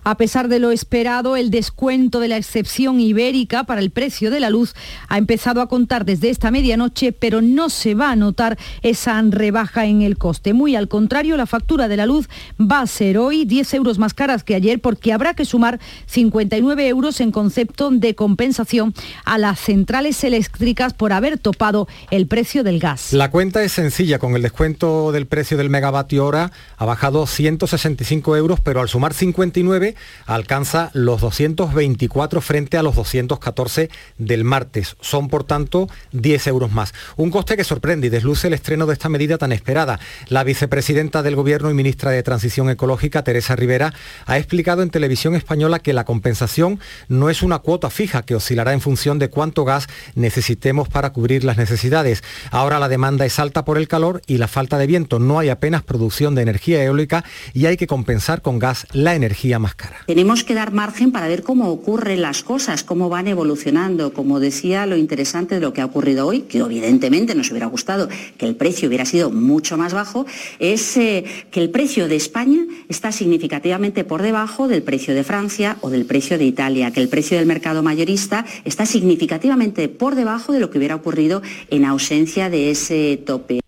A pesar de lo esperado, el descuento de la excepción ibérica para el precio de la luz ha empezado a contar desde esta medianoche, pero no se va a notar esa rebaja en el coste. Muy al contrario, la factura de la luz va a ser hoy 10 euros más caras que ayer porque habrá que sumar 59 euros en concepto de compensación a las centrales eléctricas por haber topado el precio del gas. La cuenta es sencilla, con el descuento del precio del megavatio hora ha bajado 165 euros, pero al sumar 59 alcanza los 224 frente a los 214 del martes. Son, por tanto, 10 euros más. Un coste que sorprende y desluce el estreno de esta medida tan esperada. La vicepresidenta del Gobierno y ministra de Transición Ecológica, Teresa Rivera, ha explicado en televisión española que la compensación no es una cuota fija que oscilará en función de cuánto gas necesitemos para cubrir las necesidades. Ahora la demanda es alta por el calor y la falta de viento. No hay apenas producción de energía eólica y hay que compensar con gas la energía más Tenemos que dar margen para ver cómo ocurren las cosas, cómo van evolucionando. Como decía, lo interesante de lo que ha ocurrido hoy, que evidentemente nos hubiera gustado que el precio hubiera sido mucho más bajo, es eh, que el precio de España está significativamente por debajo del precio de Francia o del precio de Italia, que el precio del mercado mayorista está significativamente por debajo de lo que hubiera ocurrido en ausencia de ese tope.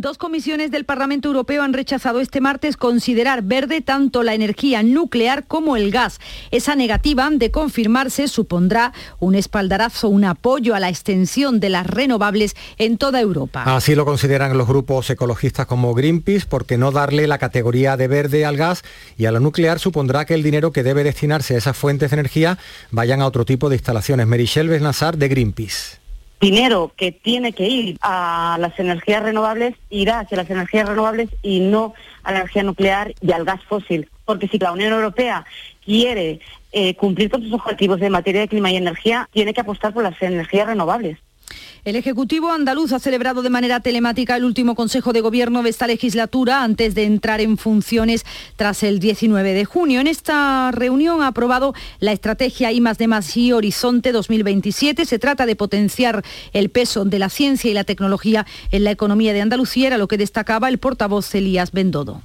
Dos comisiones del Parlamento Europeo han rechazado este martes considerar verde tanto la energía nuclear como el gas. Esa negativa, de confirmarse, supondrá un espaldarazo, un apoyo a la extensión de las renovables en toda Europa. Así lo consideran los grupos ecologistas como Greenpeace, porque no darle la categoría de verde al gas y a la nuclear supondrá que el dinero que debe destinarse a esas fuentes de energía vayan a otro tipo de instalaciones. Merichel Besnassar de Greenpeace dinero que tiene que ir a las energías renovables irá hacia las energías renovables y no a la energía nuclear y al gas fósil. Porque si la Unión Europea quiere eh, cumplir con sus objetivos en materia de clima y energía, tiene que apostar por las energías renovables. El Ejecutivo andaluz ha celebrado de manera telemática el último Consejo de Gobierno de esta legislatura antes de entrar en funciones tras el 19 de junio. En esta reunión ha aprobado la estrategia I más y Horizonte 2027. Se trata de potenciar el peso de la ciencia y la tecnología en la economía de Andalucía, era lo que destacaba el portavoz Elías Bendodo.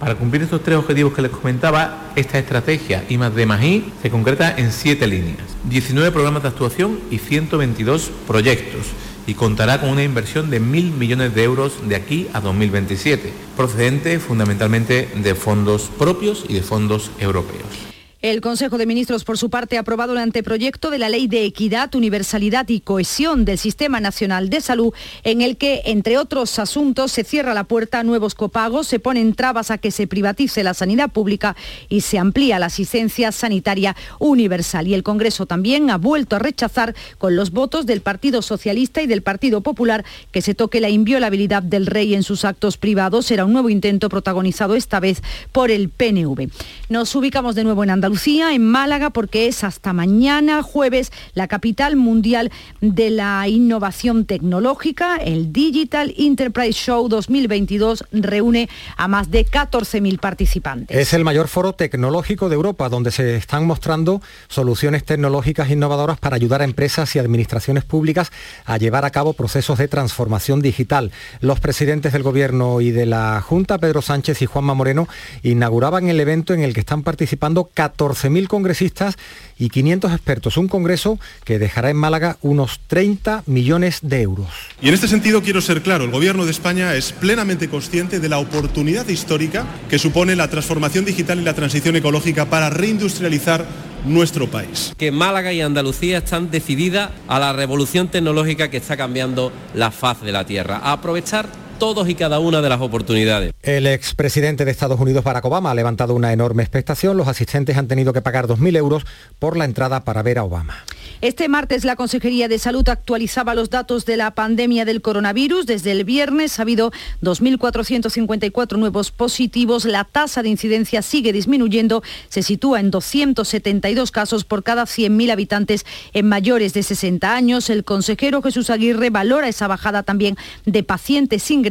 Para cumplir estos tres objetivos que les comentaba, esta estrategia I más se concreta en siete líneas, 19 programas de actuación y 122 proyectos y contará con una inversión de mil millones de euros de aquí a 2027, procedente fundamentalmente de fondos propios y de fondos europeos. El Consejo de Ministros, por su parte, ha aprobado el anteproyecto de la Ley de Equidad, Universalidad y Cohesión del Sistema Nacional de Salud, en el que, entre otros asuntos, se cierra la puerta a nuevos copagos, se ponen trabas a que se privatice la sanidad pública y se amplía la asistencia sanitaria universal. Y el Congreso también ha vuelto a rechazar, con los votos del Partido Socialista y del Partido Popular, que se toque la inviolabilidad del rey en sus actos privados. Será un nuevo intento protagonizado esta vez por el PNV. Nos ubicamos de nuevo en Andalucía Lucía, en Málaga, porque es hasta mañana jueves la capital mundial de la innovación tecnológica. El Digital Enterprise Show 2022 reúne a más de 14.000 participantes. Es el mayor foro tecnológico de Europa, donde se están mostrando soluciones tecnológicas innovadoras para ayudar a empresas y administraciones públicas a llevar a cabo procesos de transformación digital. Los presidentes del Gobierno y de la Junta, Pedro Sánchez y Juanma Moreno, inauguraban el evento en el que están participando 14 14.000 congresistas y 500 expertos. Un congreso que dejará en Málaga unos 30 millones de euros. Y en este sentido quiero ser claro, el Gobierno de España es plenamente consciente de la oportunidad histórica que supone la transformación digital y la transición ecológica para reindustrializar nuestro país. Que Málaga y Andalucía están decididas a la revolución tecnológica que está cambiando la faz de la Tierra, a aprovechar todos y cada una de las oportunidades. El expresidente de Estados Unidos, Barack Obama, ha levantado una enorme expectación. Los asistentes han tenido que pagar 2.000 euros por la entrada para ver a Obama. Este martes la Consejería de Salud actualizaba los datos de la pandemia del coronavirus. Desde el viernes ha habido 2.454 nuevos positivos. La tasa de incidencia sigue disminuyendo. Se sitúa en 272 casos por cada 100.000 habitantes en mayores de 60 años. El consejero Jesús Aguirre valora esa bajada también de pacientes ingresados.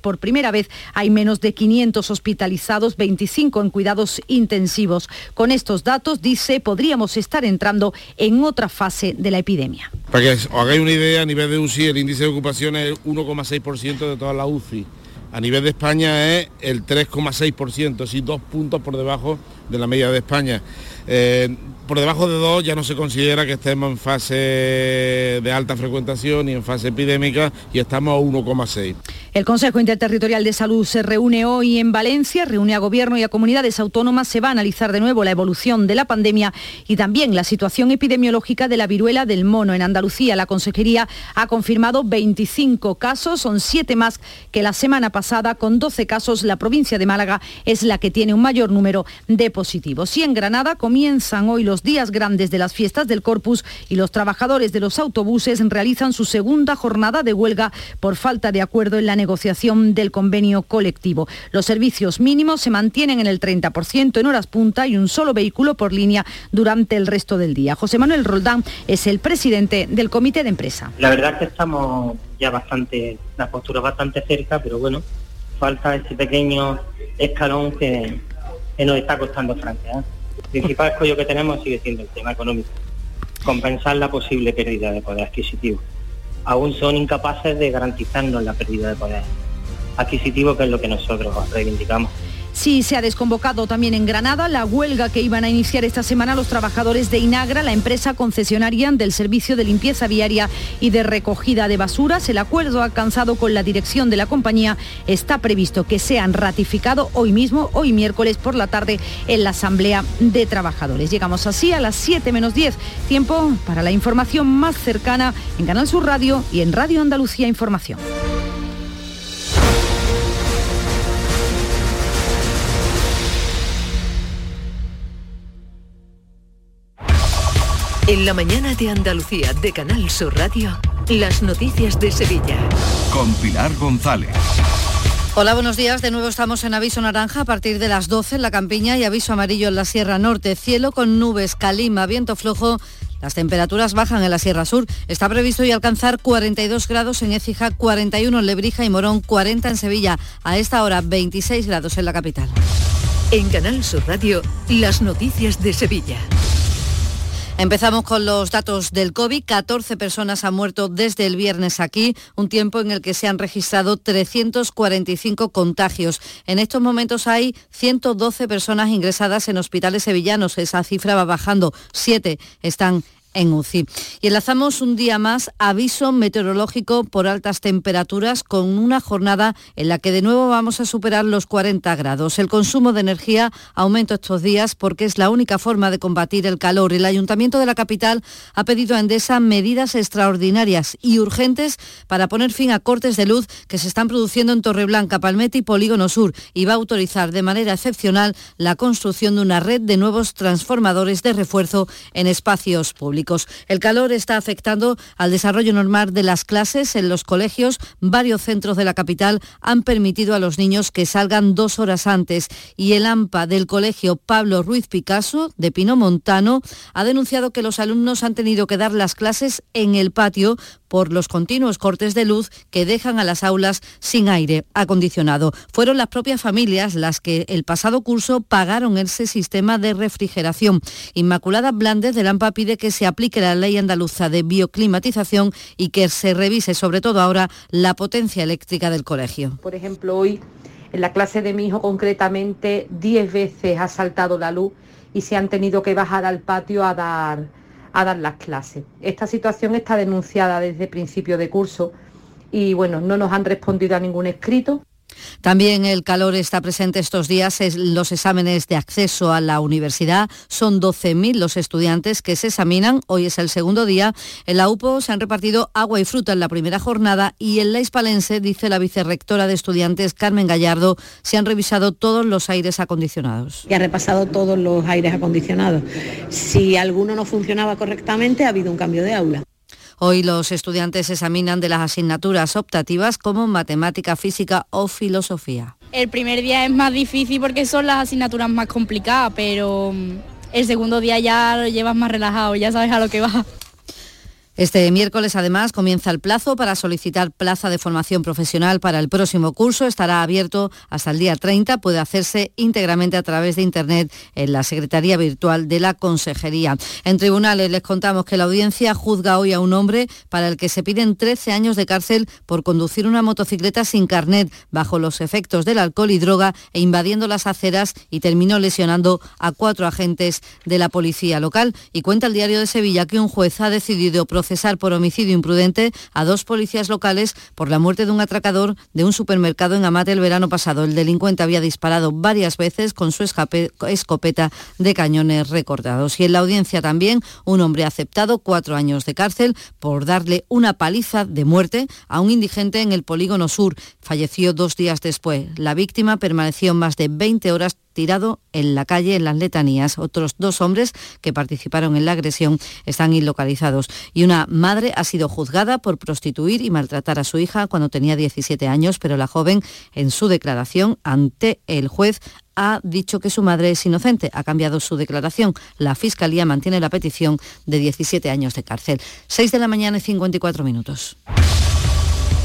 Por primera vez hay menos de 500 hospitalizados, 25 en cuidados intensivos. Con estos datos, dice, podríamos estar entrando en otra fase de la epidemia. Para que os hagáis una idea, a nivel de UCI el índice de ocupación es 1,6% de toda la UCI. A nivel de España es el 3,6%, así dos puntos por debajo de la media de España. Eh, por debajo de 2 ya no se considera que estemos en fase de alta frecuentación y en fase epidémica y estamos a 1,6. El Consejo Interterritorial de Salud se reúne hoy en Valencia, reúne a Gobierno y a comunidades autónomas, se va a analizar de nuevo la evolución de la pandemia y también la situación epidemiológica de la viruela del mono. En Andalucía la Consejería ha confirmado 25 casos, son 7 más que la semana pasada, con 12 casos la provincia de Málaga es la que tiene un mayor número de positivos. Y en Granada comienzan hoy los días grandes de las fiestas del Corpus y los trabajadores de los autobuses realizan su segunda jornada de huelga por falta de acuerdo en la negociación del convenio colectivo. Los servicios mínimos se mantienen en el 30% en horas punta y un solo vehículo por línea durante el resto del día. José Manuel Roldán es el presidente del comité de empresa. La verdad es que estamos ya bastante, la postura bastante cerca, pero bueno, falta ese pequeño escalón que, nos está costando Francia. El principal escollo que tenemos sigue siendo el tema económico, compensar la posible pérdida de poder adquisitivo. Aún son incapaces de garantizarnos la pérdida de poder adquisitivo, que es lo que nosotros reivindicamos. Sí, se ha desconvocado también en Granada la huelga que iban a iniciar esta semana los trabajadores de Inagra, la empresa concesionaria del servicio de limpieza viaria y de recogida de basuras. El acuerdo alcanzado con la dirección de la compañía está previsto que sean ratificado hoy mismo, hoy miércoles por la tarde, en la Asamblea de Trabajadores. Llegamos así a las 7 menos 10. Tiempo para la información más cercana en Canal Sur Radio y en Radio Andalucía Información. En la mañana de Andalucía de Canal Sur Radio, las noticias de Sevilla. Con Pilar González. Hola, buenos días. De nuevo estamos en aviso naranja a partir de las 12 en la campiña y aviso amarillo en la Sierra Norte. Cielo con nubes, calima, viento flojo. Las temperaturas bajan en la Sierra Sur. Está previsto hoy alcanzar 42 grados en Écija, 41 en Lebrija y Morón, 40 en Sevilla. A esta hora 26 grados en la capital. En Canal Sur Radio, las noticias de Sevilla. Empezamos con los datos del COVID. 14 personas han muerto desde el viernes aquí, un tiempo en el que se han registrado 345 contagios. En estos momentos hay 112 personas ingresadas en hospitales sevillanos. Esa cifra va bajando. Siete están en UCI. Y enlazamos un día más aviso meteorológico por altas temperaturas con una jornada en la que de nuevo vamos a superar los 40 grados. El consumo de energía aumenta estos días porque es la única forma de combatir el calor. El Ayuntamiento de la capital ha pedido a Endesa medidas extraordinarias y urgentes para poner fin a cortes de luz que se están produciendo en Torreblanca, Palmete y Polígono Sur y va a autorizar de manera excepcional la construcción de una red de nuevos transformadores de refuerzo en espacios públicos. El calor está afectando al desarrollo normal de las clases en los colegios. Varios centros de la capital han permitido a los niños que salgan dos horas antes y el AMPA del colegio Pablo Ruiz Picasso de Pino Montano ha denunciado que los alumnos han tenido que dar las clases en el patio por los continuos cortes de luz que dejan a las aulas sin aire acondicionado. Fueron las propias familias las que el pasado curso pagaron ese sistema de refrigeración. Inmaculada Blandes de Lampa pide que se aplique la ley andaluza de bioclimatización y que se revise sobre todo ahora la potencia eléctrica del colegio. Por ejemplo, hoy en la clase de mi hijo concretamente 10 veces ha saltado la luz y se han tenido que bajar al patio a dar a dar las clases. Esta situación está denunciada desde principio de curso y bueno, no nos han respondido a ningún escrito. También el calor está presente estos días los exámenes de acceso a la universidad. Son 12.000 los estudiantes que se examinan. Hoy es el segundo día. En la UPO se han repartido agua y fruta en la primera jornada y en la Hispalense, dice la vicerrectora de estudiantes Carmen Gallardo, se han revisado todos los aires acondicionados. Y ha repasado todos los aires acondicionados. Si alguno no funcionaba correctamente, ha habido un cambio de aula. Hoy los estudiantes examinan de las asignaturas optativas como matemática, física o filosofía. El primer día es más difícil porque son las asignaturas más complicadas, pero mm, el segundo día ya lo llevas más relajado, ya sabes a lo que va. Este miércoles, además, comienza el plazo para solicitar plaza de formación profesional para el próximo curso. Estará abierto hasta el día 30. Puede hacerse íntegramente a través de Internet en la Secretaría Virtual de la Consejería. En tribunales les contamos que la audiencia juzga hoy a un hombre para el que se piden 13 años de cárcel por conducir una motocicleta sin carnet, bajo los efectos del alcohol y droga e invadiendo las aceras y terminó lesionando a cuatro agentes de la policía local. Y cuenta el diario de Sevilla que un juez ha decidido proceder cesar por homicidio imprudente a dos policías locales por la muerte de un atracador de un supermercado en Amate el verano pasado. El delincuente había disparado varias veces con su escopeta de cañones recortados. Y en la audiencia también un hombre ha aceptado cuatro años de cárcel por darle una paliza de muerte a un indigente en el polígono sur. Falleció dos días después. La víctima permaneció más de 20 horas tirado en la calle en las letanías. Otros dos hombres que participaron en la agresión están ilocalizados y una madre ha sido juzgada por prostituir y maltratar a su hija cuando tenía 17 años, pero la joven en su declaración ante el juez ha dicho que su madre es inocente. Ha cambiado su declaración. La Fiscalía mantiene la petición de 17 años de cárcel. 6 de la mañana y 54 minutos.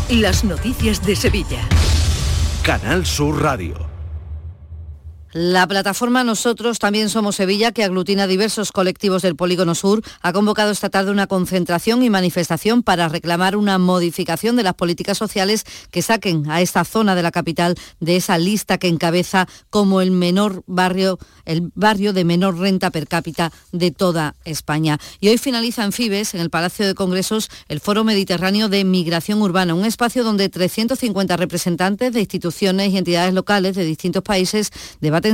Las noticias de Sevilla. Canal Sur Radio. La plataforma Nosotros también somos Sevilla, que aglutina diversos colectivos del Polígono Sur, ha convocado esta tarde una concentración y manifestación para reclamar una modificación de las políticas sociales que saquen a esta zona de la capital de esa lista que encabeza como el menor barrio, el barrio de menor renta per cápita de toda España. Y hoy finaliza en Fibes, en el Palacio de Congresos, el Foro Mediterráneo de Migración Urbana, un espacio donde 350 representantes de instituciones y entidades locales de distintos países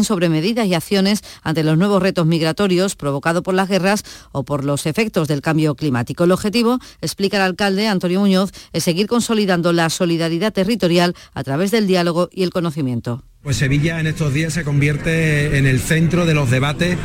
sobre medidas y acciones ante los nuevos retos migratorios provocados por las guerras o por los efectos del cambio climático. El objetivo, explica el alcalde Antonio Muñoz, es seguir consolidando la solidaridad territorial a través del diálogo y el conocimiento. Pues Sevilla en estos días se convierte en el centro de los debates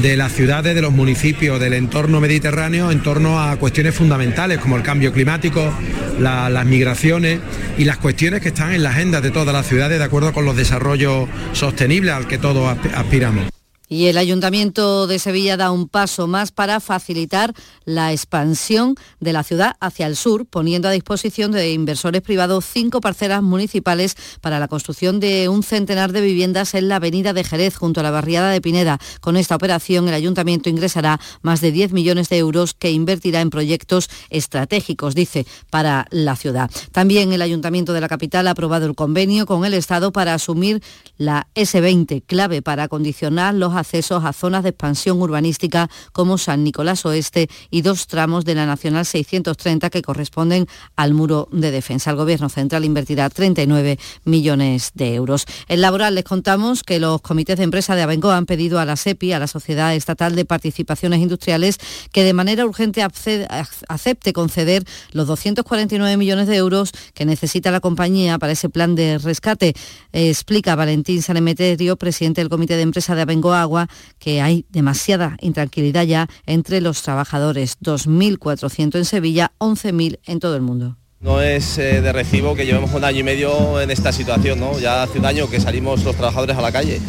de las ciudades, de los municipios, del entorno mediterráneo en torno a cuestiones fundamentales como el cambio climático, las migraciones y las cuestiones que están en la agenda de todas las ciudades de acuerdo con los desarrollos sostenibles al que todos aspiramos. Y el Ayuntamiento de Sevilla da un paso más para facilitar la expansión de la ciudad hacia el sur, poniendo a disposición de inversores privados cinco parcelas municipales para la construcción de un centenar de viviendas en la avenida de Jerez, junto a la barriada de Pineda. Con esta operación, el Ayuntamiento ingresará más de 10 millones de euros que invertirá en proyectos estratégicos, dice, para la ciudad. También el Ayuntamiento de la capital ha aprobado el convenio con el Estado para asumir la S20, clave para acondicionar los accesos a zonas de expansión urbanística como San Nicolás Oeste y dos tramos de la Nacional 630 que corresponden al muro de defensa. El Gobierno Central invertirá 39 millones de euros. En laboral les contamos que los comités de empresa de Abengoa han pedido a la SEPI, a la Sociedad Estatal de Participaciones Industriales, que de manera urgente acepte conceder los 249 millones de euros que necesita la compañía para ese plan de rescate. explica Valentín Sanemeterio, presidente del Comité de Empresa de Abengoa que hay demasiada intranquilidad ya entre los trabajadores, 2.400 en Sevilla, 11.000 en todo el mundo. No es eh, de recibo que llevemos un año y medio en esta situación, ¿no? Ya hace un año que salimos los trabajadores a la calle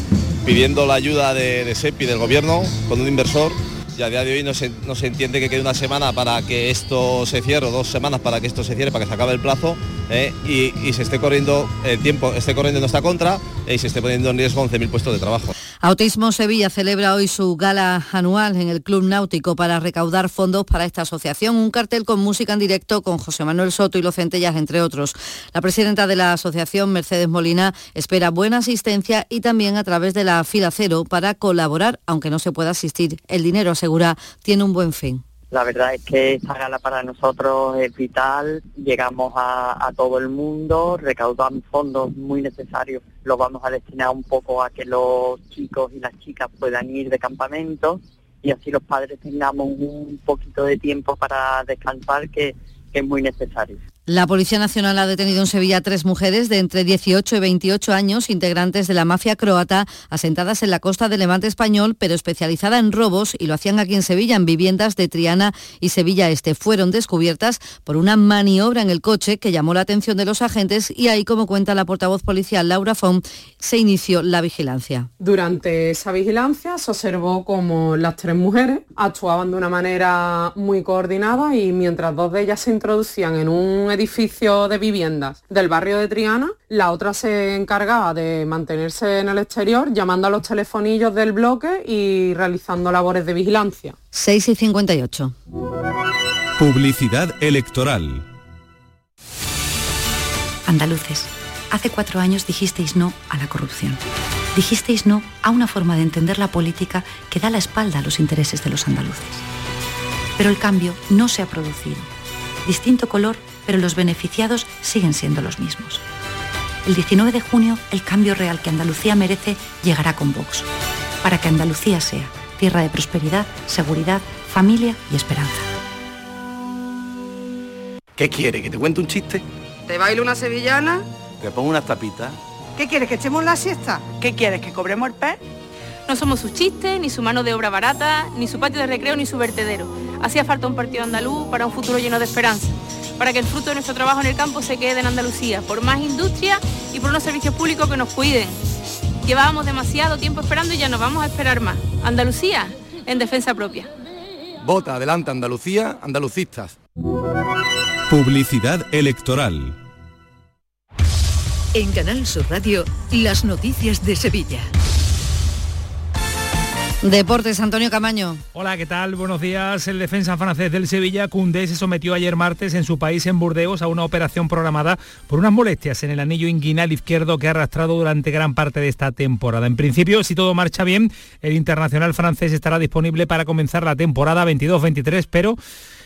pidiendo la ayuda de, de SEPI, del gobierno, con un inversor y a día de hoy no se, no se entiende que quede una semana para que esto se cierre, o dos semanas para que esto se cierre, para que se acabe el plazo ¿eh? y, se esté corriendo el tiempo, esté corriendo en nuestra contra y se esté poniendo en riesgo 11.000 puestos de trabajo. Autismo Sevilla celebra hoy su gala anual en el Club Náutico para recaudar fondos para esta asociación. Un cartel con música en directo con José Manuel Soto y Los Centellas, entre otros. La presidenta de la asociación, Mercedes Molina, espera buena asistencia y también a través de la fila cero para colaborar, aunque no se pueda asistir. El dinero asegura tiene un buen fin. La verdad es que esta gala para nosotros es vital, llegamos a, todo el mundo, recaudamos fondos muy necesarios, los vamos a destinar un poco a que los chicos y las chicas puedan ir de campamento y así los padres tengamos un poquito de tiempo para descansar que, que es muy necesario. La Policía Nacional ha detenido en Sevilla a tres mujeres de entre 18 y 28 años, integrantes de la mafia croata, asentadas en la costa del Levante español, pero especializada en robos, y lo hacían aquí en Sevilla, en viviendas de Triana y Sevilla Este. Fueron descubiertas por una maniobra en el coche que llamó la atención de los agentes y ahí, como cuenta la portavoz policial Laura Fon, se inició la vigilancia. Durante esa vigilancia se observó como las tres mujeres actuaban de una manera muy coordinada y mientras dos de ellas se introducían en un edificio de viviendas del barrio de Triana, la otra se encargaba de mantenerse en el exterior llamando a los telefonillos del bloque y realizando labores de vigilancia. 6 y 58. Publicidad electoral. Andaluces, hace cuatro años dijisteis no a la corrupción. Dijisteis no a una forma de entender la política que da la espalda a los intereses de los andaluces. Pero el cambio no se ha producido. Distinto color pero los beneficiados siguen siendo los mismos. El 19 de junio, el cambio real que Andalucía merece llegará con Vox, para que Andalucía sea tierra de prosperidad, seguridad, familia y esperanza. ¿Qué quiere? ¿Que te cuente un chiste? ¿Te bailo una sevillana? ¿Te pongo unas tapitas? ¿Qué quieres? ¿Que echemos la siesta? ¿Qué quieres? ¿Que cobremos el pez? No somos su chiste, ni su mano de obra barata, ni su patio de recreo, ni su vertedero. Hacía falta un partido andaluz para un futuro lleno de esperanza para que el fruto de nuestro trabajo en el campo se quede en Andalucía, por más industria y por unos servicios públicos que nos cuiden. Llevábamos demasiado tiempo esperando y ya no vamos a esperar más. Andalucía en defensa propia. Vota adelante Andalucía, andalucistas. Publicidad electoral. En Canal Sur Radio, las noticias de Sevilla. Deportes, Antonio Camaño. Hola, ¿qué tal? Buenos días. El defensa francés del Sevilla, Koundé, se sometió ayer martes en su país, en Burdeos, a una operación programada por unas molestias en el anillo inguinal izquierdo que ha arrastrado durante gran parte de esta temporada. En principio, si todo marcha bien, el internacional francés estará disponible para comenzar la temporada 22-23, pero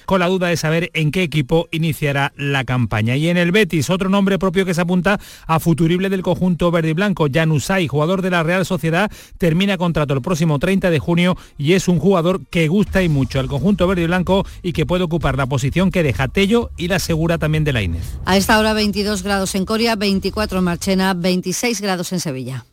con la duda de saber en qué equipo iniciará la campaña. Y en el Betis, otro nombre propio que se apunta a futurible del conjunto verde y blanco, Janusay, jugador de la Real Sociedad, termina contrato el próximo 30 de junio y es un jugador que gusta y mucho al conjunto verde y blanco y que puede ocupar la posición que deja Tello y la segura también de la Inés. A esta hora 22 grados en Coria, 24 en Marchena, 26 grados en Sevilla.